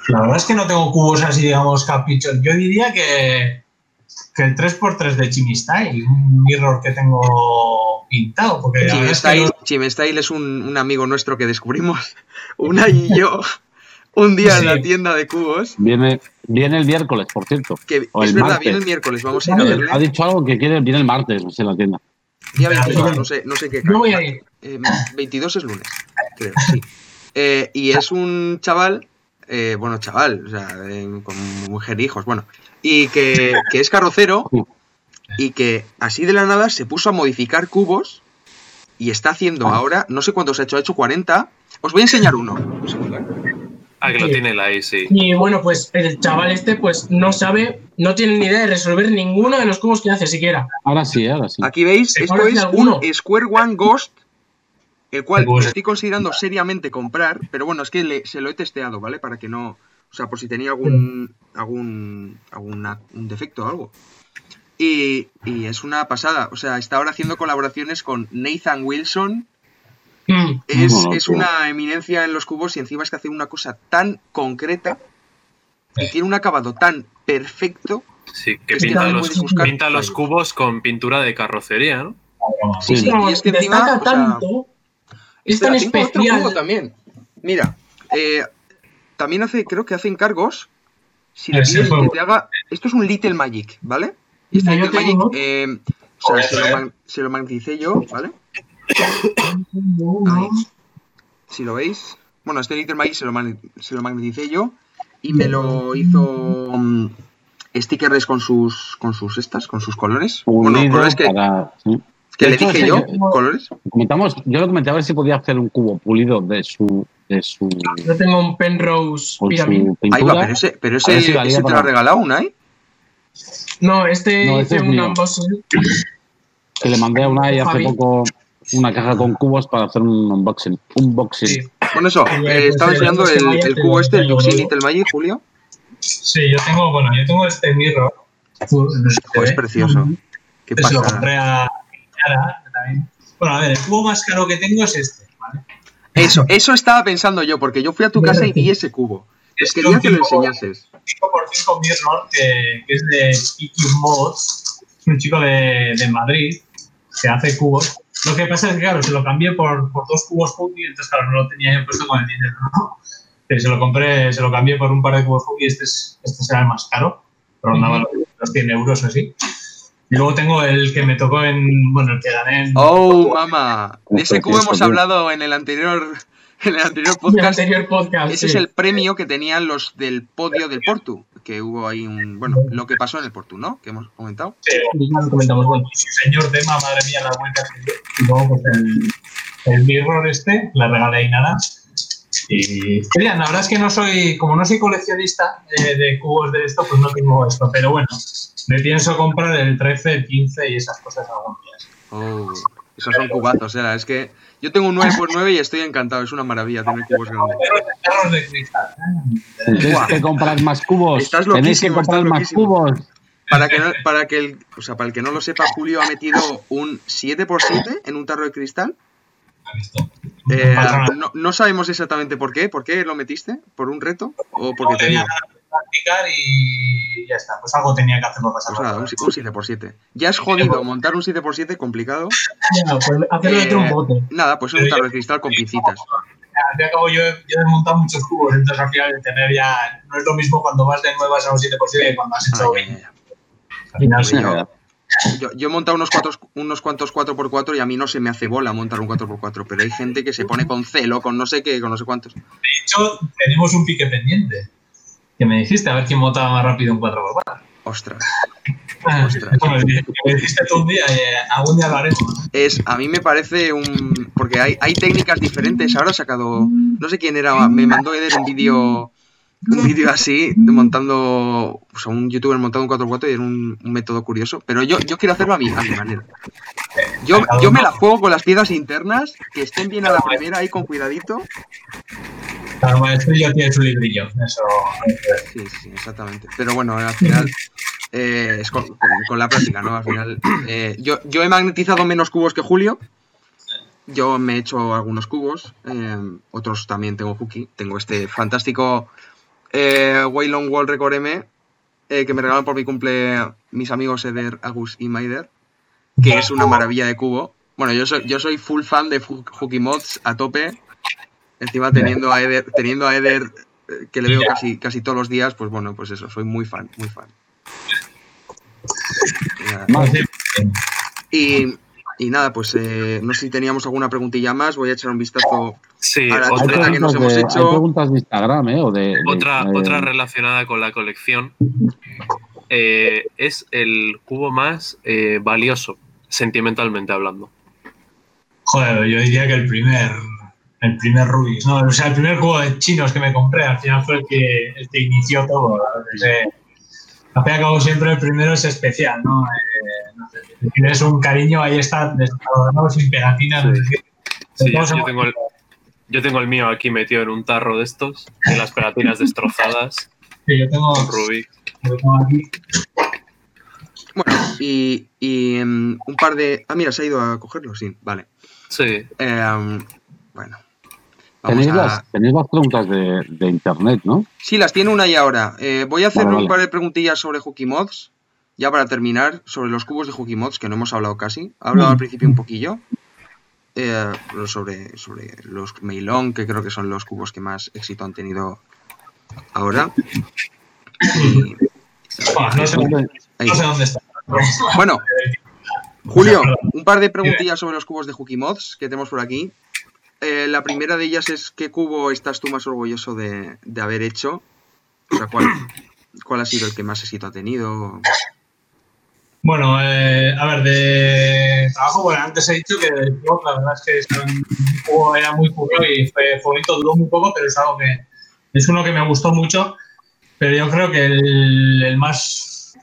la verdad es que no tengo cubos así, digamos, caprichos. Yo diría que, que el 3x3 de Chimistyle, un mirror que tengo pintado. Porque es que es un, un amigo nuestro que descubrimos, [laughs] una y yo, un día en la tienda de cubos, Viene, viene el miércoles, por cierto. que O es el verdad, martes. viene el miércoles, vamos a ir a Eh, verle. Ha dicho algo que quiere, viene el martes, no sé, en la tienda. Día 22, no sé, no sé qué. No voy a ir. Eh, 22 es lunes, creo, sí. Eh, y es un chaval, eh, bueno, chaval, o sea, eh, con mujer hijos, bueno, y que, que es carrocero y que así de la nada se puso a modificar cubos y está haciendo ahora, no sé cuántos ha hecho, ha hecho 40. Os voy a enseñar uno. Un segundo, ¿eh? Ah, que lo tiene él ahí, sí. Y bueno, pues el chaval este pues no sabe, no tiene ni idea de resolver ninguno de los cubos que hace siquiera. Ahora sí, ahora sí. Aquí veis, ¿Se esto es alguno? un Square One Ghost, el cual Pues- estoy considerando seriamente comprar, pero bueno, es que le- se lo he testeado, ¿vale? Para que no, o sea, por si tenía algún, algún, alguna, un defecto o algo. Y, y es una pasada, o sea, está ahora haciendo colaboraciones con Nathan Wilson, Mm. es, es una eminencia en los cubos y encima es que hace una cosa tan concreta y tiene un acabado tan perfecto. Sí, que pinta los, pinta los cubos con pintura de carrocería, ¿no? Sí, sí, No, y es que encima, destaca o sea, tanto, es tan otro especial. también. Mira, eh, también hace, creo que hace encargos. Si le pides que te haga. Esto es un Little Magic, ¿vale? Y este Little Magic, eh, o sea, se lo, eh. se lo magneticé yo, ¿vale? [coughs] No, Si lo veis. Bueno, este Little Magic se lo, se lo magneticé yo. Y me lo hizo. mm, stickers con sus. con sus estas, con sus colores. Bueno, colores que, para. sí. que De le hecho, dije yo. yo- Colores. Comentamos, yo lo comenté a ver si podía hacer un cubo pulido de su. de su. Yo tengo un Penrose Pyramid. Ahí va, pero ese, pero ese, si ese te lo ha regalado una, ¿eh? No, este No, hice es un unboxing. Que le mandé a una y hace poco una caja con cubos para hacer un unboxing. Unboxing. Sí. Bueno, eso, eh, pues, estaba eh, enseñando que el, cubo este, el luego. Little Magic, Julio. Sí, yo tengo, bueno, yo tengo este mirror. Si Pues es se ve. precioso. Qué Este se lo pasa. compré a Yara, también. Bueno, a ver, el cubo más caro que tengo es este, ¿vale? Eso, eso estaba pensando yo, porque yo fui a tu casa y vi ese cubo. Es Quería un que lo enseñases. 5x5 mirror que, que es de PQ Mods, es un chico de, de Madrid que hace cubos. Lo que pasa es que, claro, se lo cambié por, por dos cubos Hookie, entonces, claro, no lo tenía yo puesto con el dinero, ¿no? Que se lo compré, se lo cambié por un par de cubos Hookie, este, es, este será el más caro, rondaba los- los 100 euros o así. Y luego tengo el que me tocó en, bueno, el que gané en... Oh, mamá. De ese cubo hemos hablado en el anterior, en el anterior [laughs] El podcast. anterior podcast. Ese sí. es el premio que tenían los del podio del Portu. Que hubo ahí un. Bueno, lo que pasó en el Portu, ¿no? Que hemos comentado. Sí, Y ya lo comentamos. Bueno, y señor tema, madre mía, la vuelta que dio. Y luego, pues el, el mirror este, le regalé a Inara. Y Oigan, la verdad es que no soy, como no soy coleccionista eh, de cubos de esto, pues no tengo esto. Pero bueno, me pienso comprar el 13, el 15 y esas cosas algún día. Oh, esos son cubazos, era. Es que yo tengo un 9x9 y estoy encantado. Es una maravilla tener cubos grandes. Carros de cristal. Tenéis que comprar más cubos. Estás Tenéis que comprar estás más cubos. Para que, no- para, que el, o sea, para el que no lo sepa, Julio ha metido un 7x7 en un tarro de cristal. Eh, no, no sabemos exactamente por qué. ¿Por qué lo metiste? ¿Por un reto? ¿O porque te tenía practicar y ya está. Pues algo tenía que hacer para pasar. Pues nada, un, si- un 7x7. Ya es jodido [laughs] montar un 7x7 complicado. ya, pues hacerlo de Eh. Nada, pues es un tarro de cristal con pincitas. Al fin y al cabo, yo, he- yo he desmontado muchos cubos, entonces al final el tener ya. No es lo mismo cuando vas de nuevas a un 7x7 que cuando has hecho Ay, 20. ay, Al final, Sí, sí. yo- Yo, yo he montado unos, cuatro, unos cuantos 4x4 y a mí no se me hace bola montar un 4x4, pero hay gente que se pone con celo, con no sé qué, con no sé cuántos. De hecho, tenemos un pique pendiente. Que me dijiste, a ver quién montaba más rápido un 4x4. Ostras. [laughs] Ostras. Bueno, me dijiste tú un día, eh, algún día lo haremos. Es, a mí me parece un... Porque hay, hay técnicas diferentes. Ahora he sacado... No sé quién era, me mandó Eder un vídeo... Un vídeo así, montando... O sea, un youtuber montando un 4x4 y era un, un método curioso. Pero yo, yo quiero hacerlo a mi, a mi manera. Yo, yo me la juego con las piezas internas, que estén bien a la primera, ahí con cuidadito. Cada maestrillo tiene su librillo. Eso. Sí, sí, exactamente. Pero bueno, al final eh, es con, la práctica, ¿no? Al final. eh, yo, yo he magnetizado menos cubos que Julio. Yo me he hecho algunos cubos. eh, otros también tengo hooky. Tengo este fantástico eh, Waylon Wall Record M que me regalaron por mi cumple mis amigos Eder, Agus y Maider. Que es una maravilla de cubo. Bueno, yo soy, yo soy full fan de Hooky Mods a tope. Encima teniendo a Eder, teniendo a Eder eh, que le veo casi, casi todos los días, pues bueno, pues eso, soy muy fan, muy fan. Y nada. Más, Y Y nada, pues eh, no sé si teníamos alguna preguntilla más. Voy a echar un vistazo. Sí, Ahora, Hay otra que nos hemos de, hecho- hay preguntas de Instagram, ¿eh? O de, de- otra, eh, otra relacionada con la colección. Eh, es el cubo más eh, valioso, sentimentalmente hablando. Joder, yo diría que el primer, el primer Rubik's, ¿no? O sea, el primer juego de chinos que me compré, al final fue el que, el que inició todo. al fin y al cabo siempre el primero es especial, ¿no? Eh, no sé, si tienes un cariño, ahí está, desarrollado sin pegatinas. Sí. Sí, yo, tengo el, yo tengo el mío aquí metido en un tarro de estos, y las pegatinas destrozadas, sí, yo tengo, Rubik. yo tengo aquí. Bueno, y, y, em, un par de. Ah, mira, se ha ido a cogerlo, sí, vale. Sí, Em, bueno. Tenéis, a... las, tenéis las preguntas de, de internet, ¿no? Sí, las tiene una y ahora. Eh, voy a hacer Vale, un vale. par de preguntillas sobre Mods. Ya para terminar, sobre los cubos de Mods, que no hemos hablado casi. He hablado al principio un poquillo. Eh, sobre, sobre los Meilong, que creo que son los cubos que más éxito han tenido ahora. Y- Ah, no, sé, no dónde está. Bueno, Julio, [laughs] un par de preguntillas sobre los cubos de Mods que tenemos por aquí. Eh, la primera de ellas es ¿qué cubo estás tú más orgulloso de, de haber hecho? O sea, ¿cuál, ¿cuál ha sido el que más éxito ha tenido? Bueno, eh, a ver, de trabajo, bueno, antes he dicho que el la verdad es que era muy curioso y fue, bonito, duró muy poco, pero es algo que es uno que me gustó mucho. Pero yo creo que el, el más.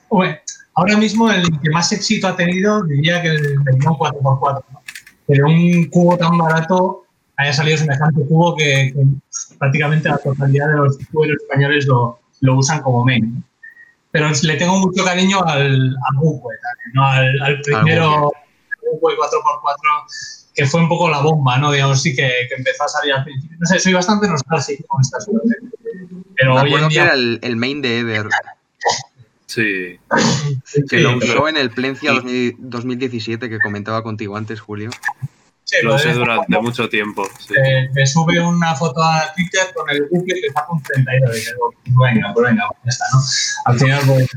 ahora mismo el que más éxito ha tenido, diría que el Neon 4x4. ¿no? Pero un cubo tan barato haya salido semejante cubo que, que prácticamente la totalidad de los cuberos españoles lo, lo usan como main. Pero le tengo mucho cariño al, al Buque ¿no? Al, al primero Buque 4x4, que fue un poco la bomba, ¿no? Digamos, sí que, que empezó a salir al principio. No sé, soy bastante nostálgico con esta suerte. Pero Me hoy que era el, el main de Eder, sí. que Sí, lo pero- usó en el Plencia 2000 2017 que comentaba contigo antes, Julio. Lo en durante mucho tiempo. sí. eh, me sube una foto a Twitter con el bucle que está con 32. Y digo, venga, pues venga, ya está, ¿no? Al final, pues,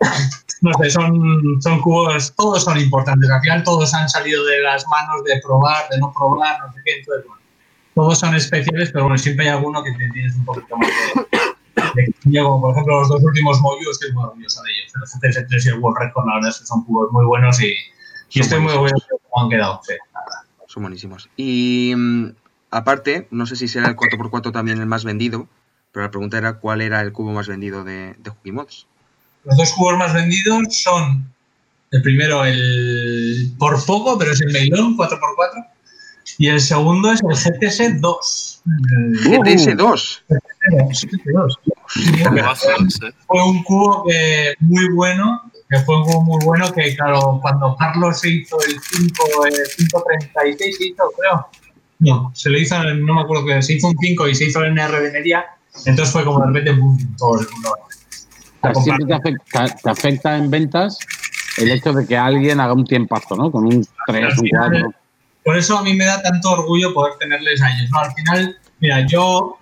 [laughs] no sé, son, son cubos, todos son importantes. Al final, todos han salido de las manos de probar, de no probar, no sé qué. Entonces, bueno, todos son especiales, pero bueno, siempre hay alguno que te tienes un poquito más de. de como por ejemplo los dos últimos Moyu, estoy muy orgulloso de ellos. El CS3 y el World Record, la verdad es que son cubos muy buenos y, y estoy muy orgulloso de cómo han quedado. Sí, nada. Son buenísimos. Y mm, aparte, no sé si será el 4x4 también el más vendido, pero la pregunta era cuál era el cubo más vendido de, de Hooky Mods. Los dos cubos más vendidos son el primero, el por poco, pero es el Meilón 4x4. Y el segundo es el GTS 2. GTS 2. Juegazos, eh. Fue un cubo que muy bueno, que fue un cubo muy bueno que, claro, cuando Carlos se hizo el 5, el 536, se hizo, creo. No, se le hizo, no me acuerdo que se hizo un 5 y se hizo el NR de media. Entonces fue como de repente, boom, todo el mundo. Siempre te afecta, te afecta en ventas el hecho de que alguien haga un tiempazo, ¿no? Con un 3, un 4. por eso a mí me da tanto orgullo poder tenerles a ellos. ¿no? Al final, mira, yo,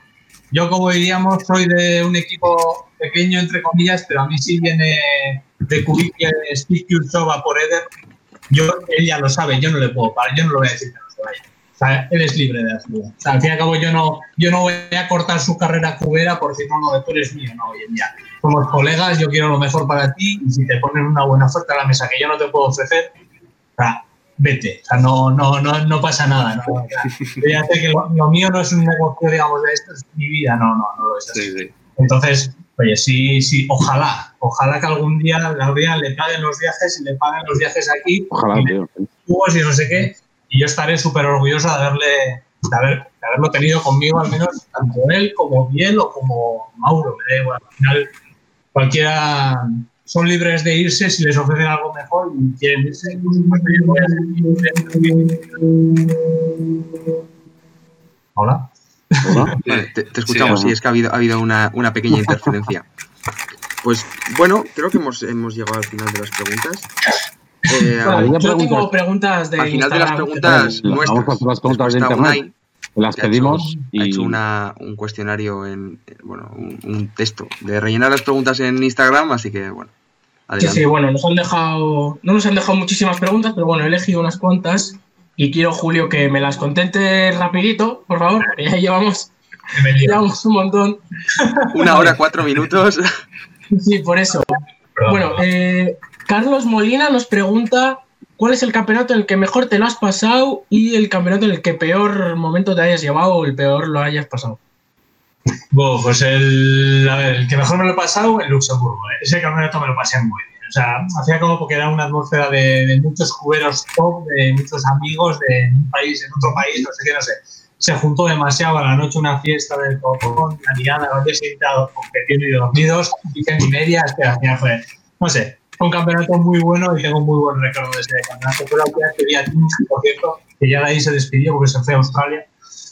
yo como diríamos, soy de un equipo pequeño, entre comillas, pero a mí sí viene de Kubik, Steve Kurchova por Eder. Yo, él ya lo sabe, yo no le puedo parar, yo no le voy a decir que no se vaya. O sea, él es libre de hacerlo. O sea, al fin y al cabo yo no, yo no voy a cortar su carrera cubera por si no, no, tú eres mío, no, hoy en día. Somos colegas, yo quiero lo mejor para ti y si te ponen una buena oferta a la mesa que yo no te puedo ofrecer, o sea, vete. O sea, no, no, no, no pasa nada. ¿no? O sea, que lo, lo mío no es un negocio, digamos, de esto es mi vida, no, no, no lo es. así. Sí, sí. Entonces, oye, sí, sí, ojalá, ojalá que algún día Gabriel le paguen los viajes y le paguen los viajes aquí, Ojalá, y tío. y no sé qué, y yo estaré súper orgulloso de haberle, de, haber, de haberlo tenido conmigo, al menos tanto él como Biel o como Mauro, me da igual. Al final, cualquiera son libres de irse si les ofrecen algo mejor y quieren irse. a. Hola. [laughs] Te, te escuchamos, Sí, sí, es que ha habido, ha habido una, una pequeña [laughs] interferencia. Pues bueno, creo que hemos, hemos llegado al final de las preguntas. Eh, Yo tengo preguntas. de al final de las preguntas Vamos a nuestras. hacer las preguntas de internet. Las ha pedimos hecho, y ha hecho una- un cuestionario en, bueno, un, un texto de rellenar las preguntas en Instagram, así que bueno, Adelante. sí, bueno, nos han dejado, no nos han dejado muchísimas preguntas, pero bueno, he elegido unas cuantas y quiero, Julio, que me las contente rapidito, por favor, porque ya llevamos, llevamos un montón. [laughs] Una hora, cuatro minutos. [laughs] Sí, por eso. Perdón. Bueno, eh, Carlos Molina nos pregunta cuál es el campeonato en el que mejor te lo has pasado y el campeonato en el que peor momento te hayas llevado o el peor lo hayas pasado. Bueno, pues el, el que mejor me lo he pasado en Luxemburgo. ¿eh? Ese campeonato me lo pasé muy bien. O sea, hacía como porque era una atmósfera de, de muchos cuberos top, de muchos amigos de un país, en otro país, no sé qué, no sé. Se juntó demasiado a la noche una fiesta del copón, una liada, día siguiente competiendo y dormidos, y ni media, que al final fue, no sé, un campeonato muy bueno y tengo un muy buen recuerdo de ese campeonato. Fue la que vi a Tim, por cierto, que ya de ahí se despidió porque se fue a Australia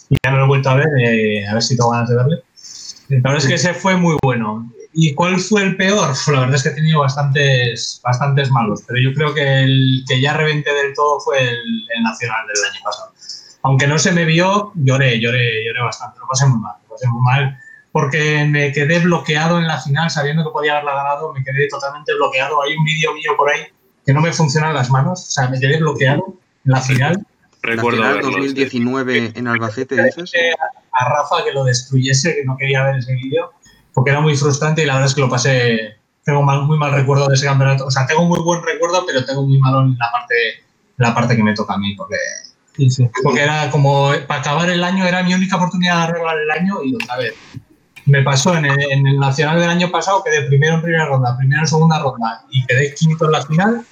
y ya no lo he vuelto a ver, eh, a ver si tengo ganas de verle. La verdad es que ese fue muy bueno. ¿Y cuál fue el peor? Pues la verdad es que he tenido bastantes, bastantes malos, pero yo creo que el que ya reventé del todo fue el, el Nacional del año pasado. Aunque no se me vio, lloré, lloré, lloré bastante. Lo pasé muy mal, lo pasé muy mal porque me quedé bloqueado en la final sabiendo que podía haberla ganado, me quedé totalmente bloqueado. Hay un vídeo mío por ahí que no me funcionan las manos, o sea, me quedé bloqueado en la final. Recuerdo Nacional verlo. 2019 en Albacete, dices. a Rafa que lo destruyese, que no quería ver ese vídeo, porque era muy frustrante y la verdad es que lo pasé, tengo mal- muy mal recuerdo de ese campeonato. O sea, tengo muy buen recuerdo, pero tengo muy malo en la parte, la parte que me toca a mí, porque, Sí, sí. porque era como, para acabar el año, era mi única oportunidad de arreglar el año y otra vez. Me pasó en el, en el Nacional del año pasado, quedé primero en primera ronda, primero en segunda ronda y quedé quinto en la final.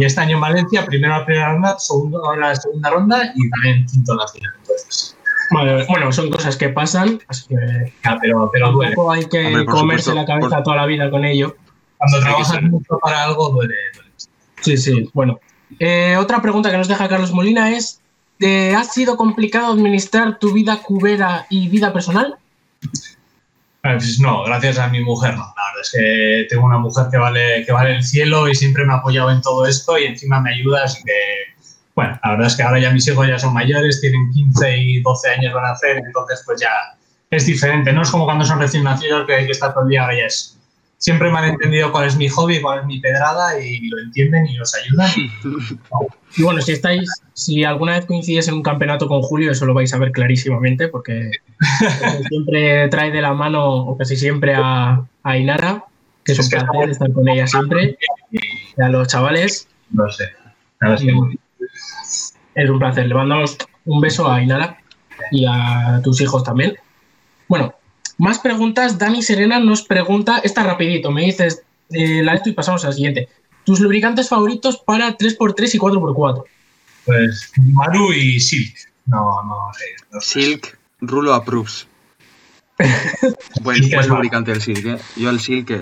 Y este año en Valencia, primero la primera ronda, segundo la segunda ronda y también quinto en la final. Entonces, Vale, bueno, son cosas que pasan, así que ya, pero, pero duele. tampoco hay que Hombre, comerse supuesto, la cabeza por- toda la vida con ello. Cuando trabajas mucho para algo, duele. duele. Sí, sí, bueno. Eh, otra pregunta que nos deja Carlos Molina es, ¿te ¿ha sido complicado administrar tu vida cubera y vida personal? No, gracias a mi mujer no. La verdad es que tengo una mujer que vale, que vale el cielo y siempre me ha apoyado en todo esto y encima me ayuda, así que, bueno, la verdad es que ahora ya mis hijos ya son mayores, tienen 15 y 12 años van a hacer, entonces pues ya es diferente. No es como cuando son recién nacidos que hay que estar todo el día, ahora es. Siempre me han entendido cuál es mi hobby, cuál es mi pedrada y lo entienden y os ayudan. [laughs] Y bueno, si estáis, si alguna vez coincides en un campeonato con Julio, eso lo vais a ver clarísimamente, porque porque [laughs] siempre trae de la mano, o casi siempre, a, a Inara, que es un placer estar con ella siempre, y a los chavales, No sé. Verdad es que- es un placer. Le mandamos un beso a Inara y a tus hijos también. Bueno, más preguntas. Dani Serena nos pregunta, esta rapidito, me dices eh, la esto y pasamos a la siguiente. Tus lubricantes favoritos para 3x3 y 4x4. Pues Maru y Silk. No, no sé. no. Silk, Rulo approves. [laughs] Buen, Silk es buen lubricante el Silk, ¿eh? Yo el Silk... eh.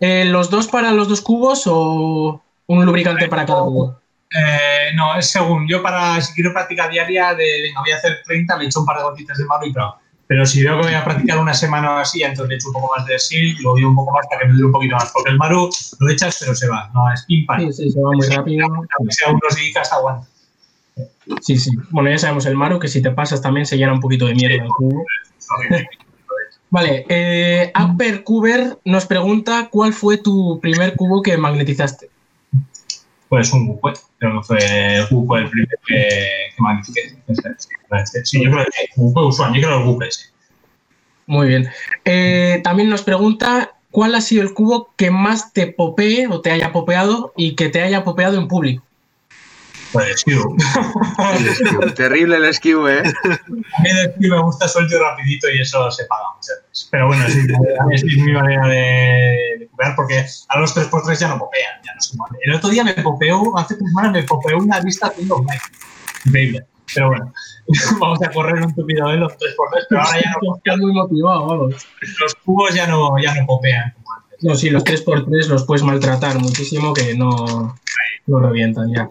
Eh, ¿Los dos para los dos cubos o un lubricante para cada cubo? Eh, no, es según. Yo para, si quiero práctica diaria de, venga, voy a hacer 30, le echo un par de gotitas de Maru y pro. Pero si veo que voy a practicar una semana o así, entonces le echo un poco más de Silk, lo doy un poco más para que me dure un poquito más. Porque el Maru lo echas pero se va, no es pim. Sí, sí, se va muy rápido. Aunque sea unos días hasta aguanta. Sí, sí. Bueno, ya sabemos el Maru, que si te pasas también se llena un poquito de mierda el cubo. Vale, eh, Upper Cuber nos pregunta cuál fue tu primer cubo que magnetizaste. Pues un Gupe, creo que fue el Gupe el primero que, que magnifiqué. Sí, yo creo que Gupe usual, yo creo que Gupe, sí. Muy bien. Eh, también nos pregunta cuál ha sido el cubo que más te popee o te haya popeado y que te haya popeado en público. Pues el skew. [laughs] Terrible el skew, ¿eh? A mí de aquí me gusta suelto y rapidito y eso se paga muchas veces. Pero bueno, sí, [laughs] es mi manera de, de porque a los 3x3 ya no popean. Ya no se mueven. El otro día me popeó, hace tres semanas me popeó una lista haciendo Mike. Increíble. Pero bueno, [laughs] vamos a correr un tupido velo 3x3, pero ahora ya no Estás muy motivado, vamos. los cubos ya no, ya no popean. No, sí, los 3x3 los puedes maltratar muchísimo que no, no revientan ya.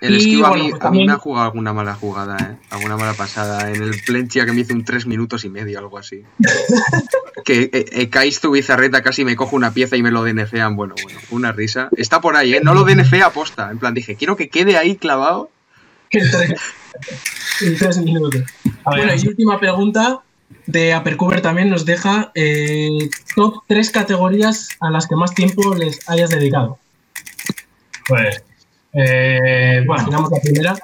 El Y, skew a, mí, pues a mí también- me ha jugado alguna mala jugada, ¿eh? Alguna mala pasada. En el Plentia que me hizo un 3 minutos y medio, algo así. [laughs] que eh, eh, Kaistu Bizarreta casi me cojo una pieza y me lo DNFean. Bueno, bueno, una risa. Está por ahí, ¿eh? No lo DNFea aposta. En plan, dije, quiero que quede ahí clavado. [laughs] En tres minutos. A ver, Bueno, y última pregunta de Apercover también nos deja. eh, top tres categorías a las que más tiempo les hayas dedicado. Pues, eh, bueno, Imaginamos la primera.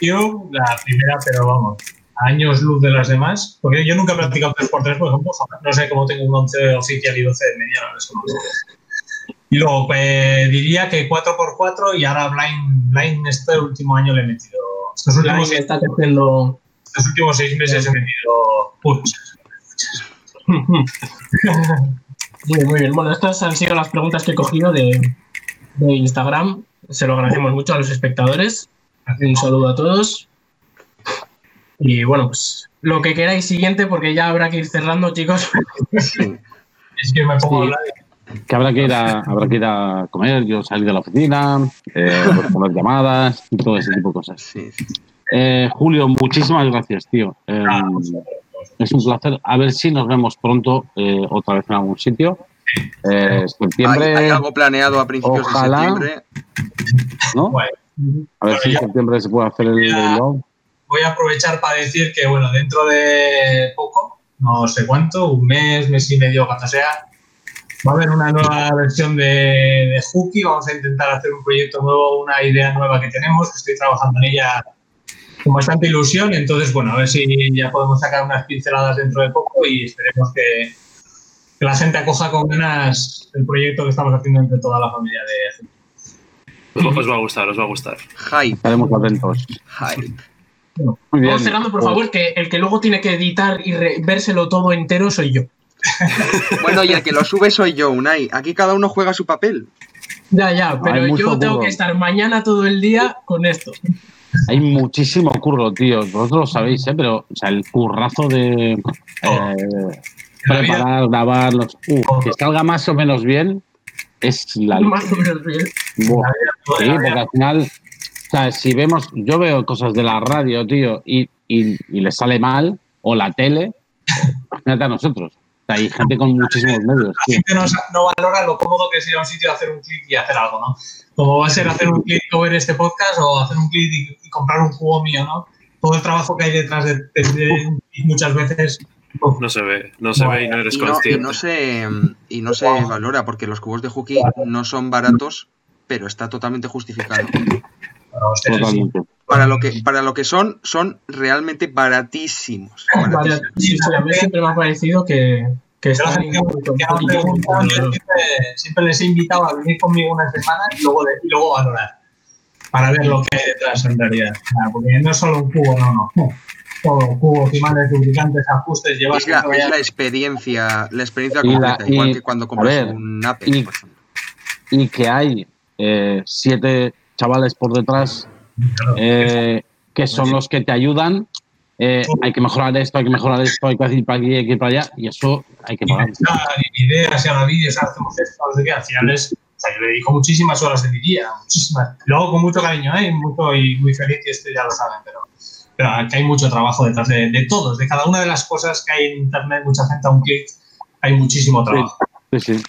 Yo, la primera, pero vamos, a años luz de las demás, porque yo nunca he practicado 3x3, por ejemplo, no sé cómo tengo un 11 oficial y 12 de media, no, sé. Y luego pues, diría que 4x4 y ahora Blind, Blind este último año le he metido, estos últimos, seis, está creciendo. estos últimos seis meses he metido muchas. [laughs] Muy bien, muy bien. Bueno, estas han sido las preguntas que he cogido de, de Instagram. Se lo agradecemos mucho a los espectadores. Un saludo a todos. Y bueno, pues lo que queráis siguiente, porque ya habrá que ir cerrando, chicos. [laughs] Es que me pongo a Sí. hablar Que habrá que ir a, habrá que ir a comer, yo salir de la oficina, eh, [laughs] responder llamadas y todo ese tipo de cosas. Sí, sí. Eh, Julio, muchísimas gracias, tío. Eh, es un placer. A ver si nos vemos pronto eh, otra vez en algún sitio. Eh, ¿Hay, septiembre, hay algo planeado a principios ojalá. de septiembre? ¿no? Bueno, A ver si en septiembre se puede hacer el voy a aprovechar para decir que, bueno, dentro de poco, no sé cuánto, un mes, mes y medio, cuando sea, va a haber una nueva versión de, de Hooky. Vamos a intentar hacer un proyecto nuevo, una idea nueva que tenemos, que estoy trabajando en ella con bastante ilusión. Entonces, bueno, a ver si ya podemos sacar unas pinceladas dentro de poco y esperemos que, que la gente acoja con ganas el proyecto que estamos haciendo entre toda la familia de Hooky. Os va a gustar, os va a gustar. Hype, Estaremos atentos. hype. Muy bien. Vamos cerrando, por favor, que el que luego tiene que editar y vérselo todo entero soy yo. [laughs] Bueno, y el que lo sube soy yo, Unai. Aquí cada uno juega su papel. Ya, ya, pero Hay yo tengo curro. que estar mañana todo el día con esto. Hay muchísimo curro, tío. Vosotros lo sabéis, ¿eh? Pero, o sea, el currazo de eh, preparar, grabar, los, uh, que salga más o menos bien, es la Más o menos bien. Buah. Sí, porque al final, o sea, si vemos, yo veo cosas de la radio, tío, y, y, y le sale mal, o la tele, imagínate a nosotros. O sea, hay gente con muchísimos medios, la gente no, no valora lo cómodo que es ir a un sitio a hacer un clic y hacer algo, ¿no? Como va a ser hacer un clic o ver este podcast o hacer un clic y, y comprar un juego mío, ¿no? Todo el trabajo que hay detrás de, de- de- muchas veces. No se ve, no se ve y no eres Y no, y consciente. no se, y no se valora porque los cubos de Hooky no son baratos, pero está totalmente justificado. [laughs] para. Totalmente. Lo que, para lo que son, son realmente baratísimos. Baratísimos. sí, sí, a mí siempre me ha parecido que, que están que yo siempre, siempre les he invitado a venir conmigo una semana y luego, de- y luego valorar. Para ver lo que hay detrás en realidad. Porque no es solo un cubo, no, no. Todo, cubos, imanes, lubricantes, ajustes, llevar Es la, es la experiencia, la experiencia Y la- completa, igual y- que cuando compras ver, un Apple, y- por ejemplo. Y que hay eh, siete chavales por detrás eh, que son los que te ayudan. eh, hay que mejorar esto, hay que mejorar esto, hay que ir para aquí, hay que ir para allá, y eso hay que y pagar. y ideas, y ahora vídeos, hacemos esto, no sé qué. Al final es. Sea, yo le dedico muchísimas horas de mi día, muchísimas. Luego con mucho cariño, ¿eh? Y Mucho, y muy feliz, y esto ya lo saben, pero. Pero aquí hay mucho trabajo detrás de, de todos, de cada una de las cosas que hay en internet, mucha gente a un clic, hay muchísimo trabajo. Sí, sí.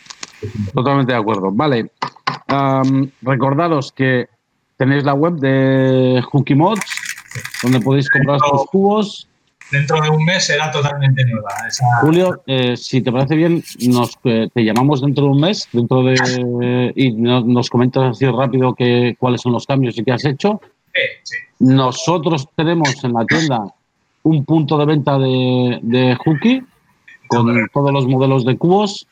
Totalmente de acuerdo. Vale. Am, recordaros que tenéis la web de Hooky Mods, donde podéis comprar estos cubos. Dentro de un mes será totalmente nueva. Esa, Julio, eh, si te parece bien, nos, eh, te llamamos dentro de un mes, dentro de y no- nos comentas así rápido que, cuáles son los cambios y qué has hecho. sí. Nosotros tenemos en la tienda un punto de venta de, de Hooky con todos los modelos de cubos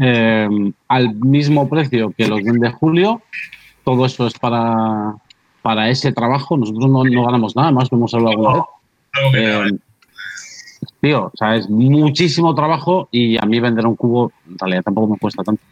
eh, al mismo precio que los vende Julio. Todo eso es para, para ese trabajo. Nosotros no, no ganamos nada más, lo hemos hablado alguna vez. Algo que Eh, tío, o sea, es muchísimo trabajo y a mí vender un cubo en realidad tampoco me cuesta tanto.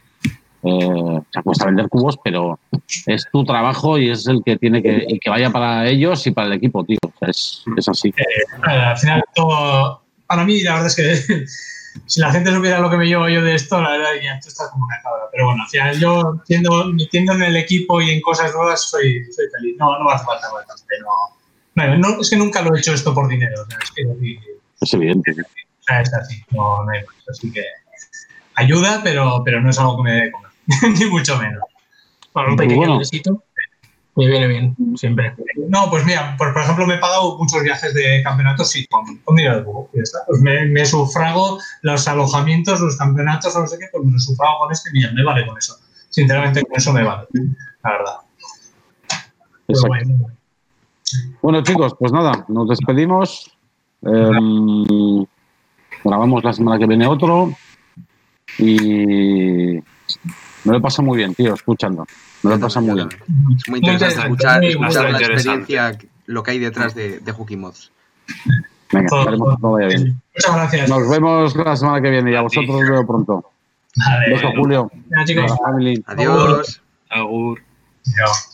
Eh, o sea, cuesta vender cubos, pero es tu trabajo y es el que tiene que, y que vaya para ellos y para el equipo, tío. O sea, es, es así. al final todo, para mí la verdad es que [laughs] si la gente supiera lo que me llevo yo de esto, la verdad diría, tú estás como una cabra. Pero bueno, al final yo metiendo en el equipo y en cosas nuevas soy, soy feliz. No, no hace falta bastante. No, no, no, es que nunca lo he hecho esto por dinero. O sea, es que así, Es evidente. sí. o sea, es así, no, no hay más. Así que ayuda, pero, pero no es algo que me dé de comer, [laughs] ni mucho menos. Bueno, un Pues pequeño bueno. besito. Me viene bien, siempre. No, pues mira, por, por ejemplo, me he pagado muchos viajes de campeonatos sí, con, con dinero de Google. y ya está. Pues me, me sufrago los alojamientos, los campeonatos, no sé qué, pues me los sufrago con este y mira, me vale con eso. Sinceramente, con eso me vale, la verdad. Muy Exacto. Bueno, chicos, pues nada, nos despedimos. Em, grabamos la semana que viene otro. Y me lo he pasado muy bien, tío, escuchando. Me lo he pasado muy bien. Es muy interesante escuchar, escuchar la experiencia, lo que hay detrás de, de Hooky Mods. Venga, Todo- esperemos que todo vaya bien. Muchas gracias. Nos vemos la semana que viene y a vosotros os veo pronto. Vale, Beso, Julio. Ya, chicos. Family. Adiós. Agur. chao.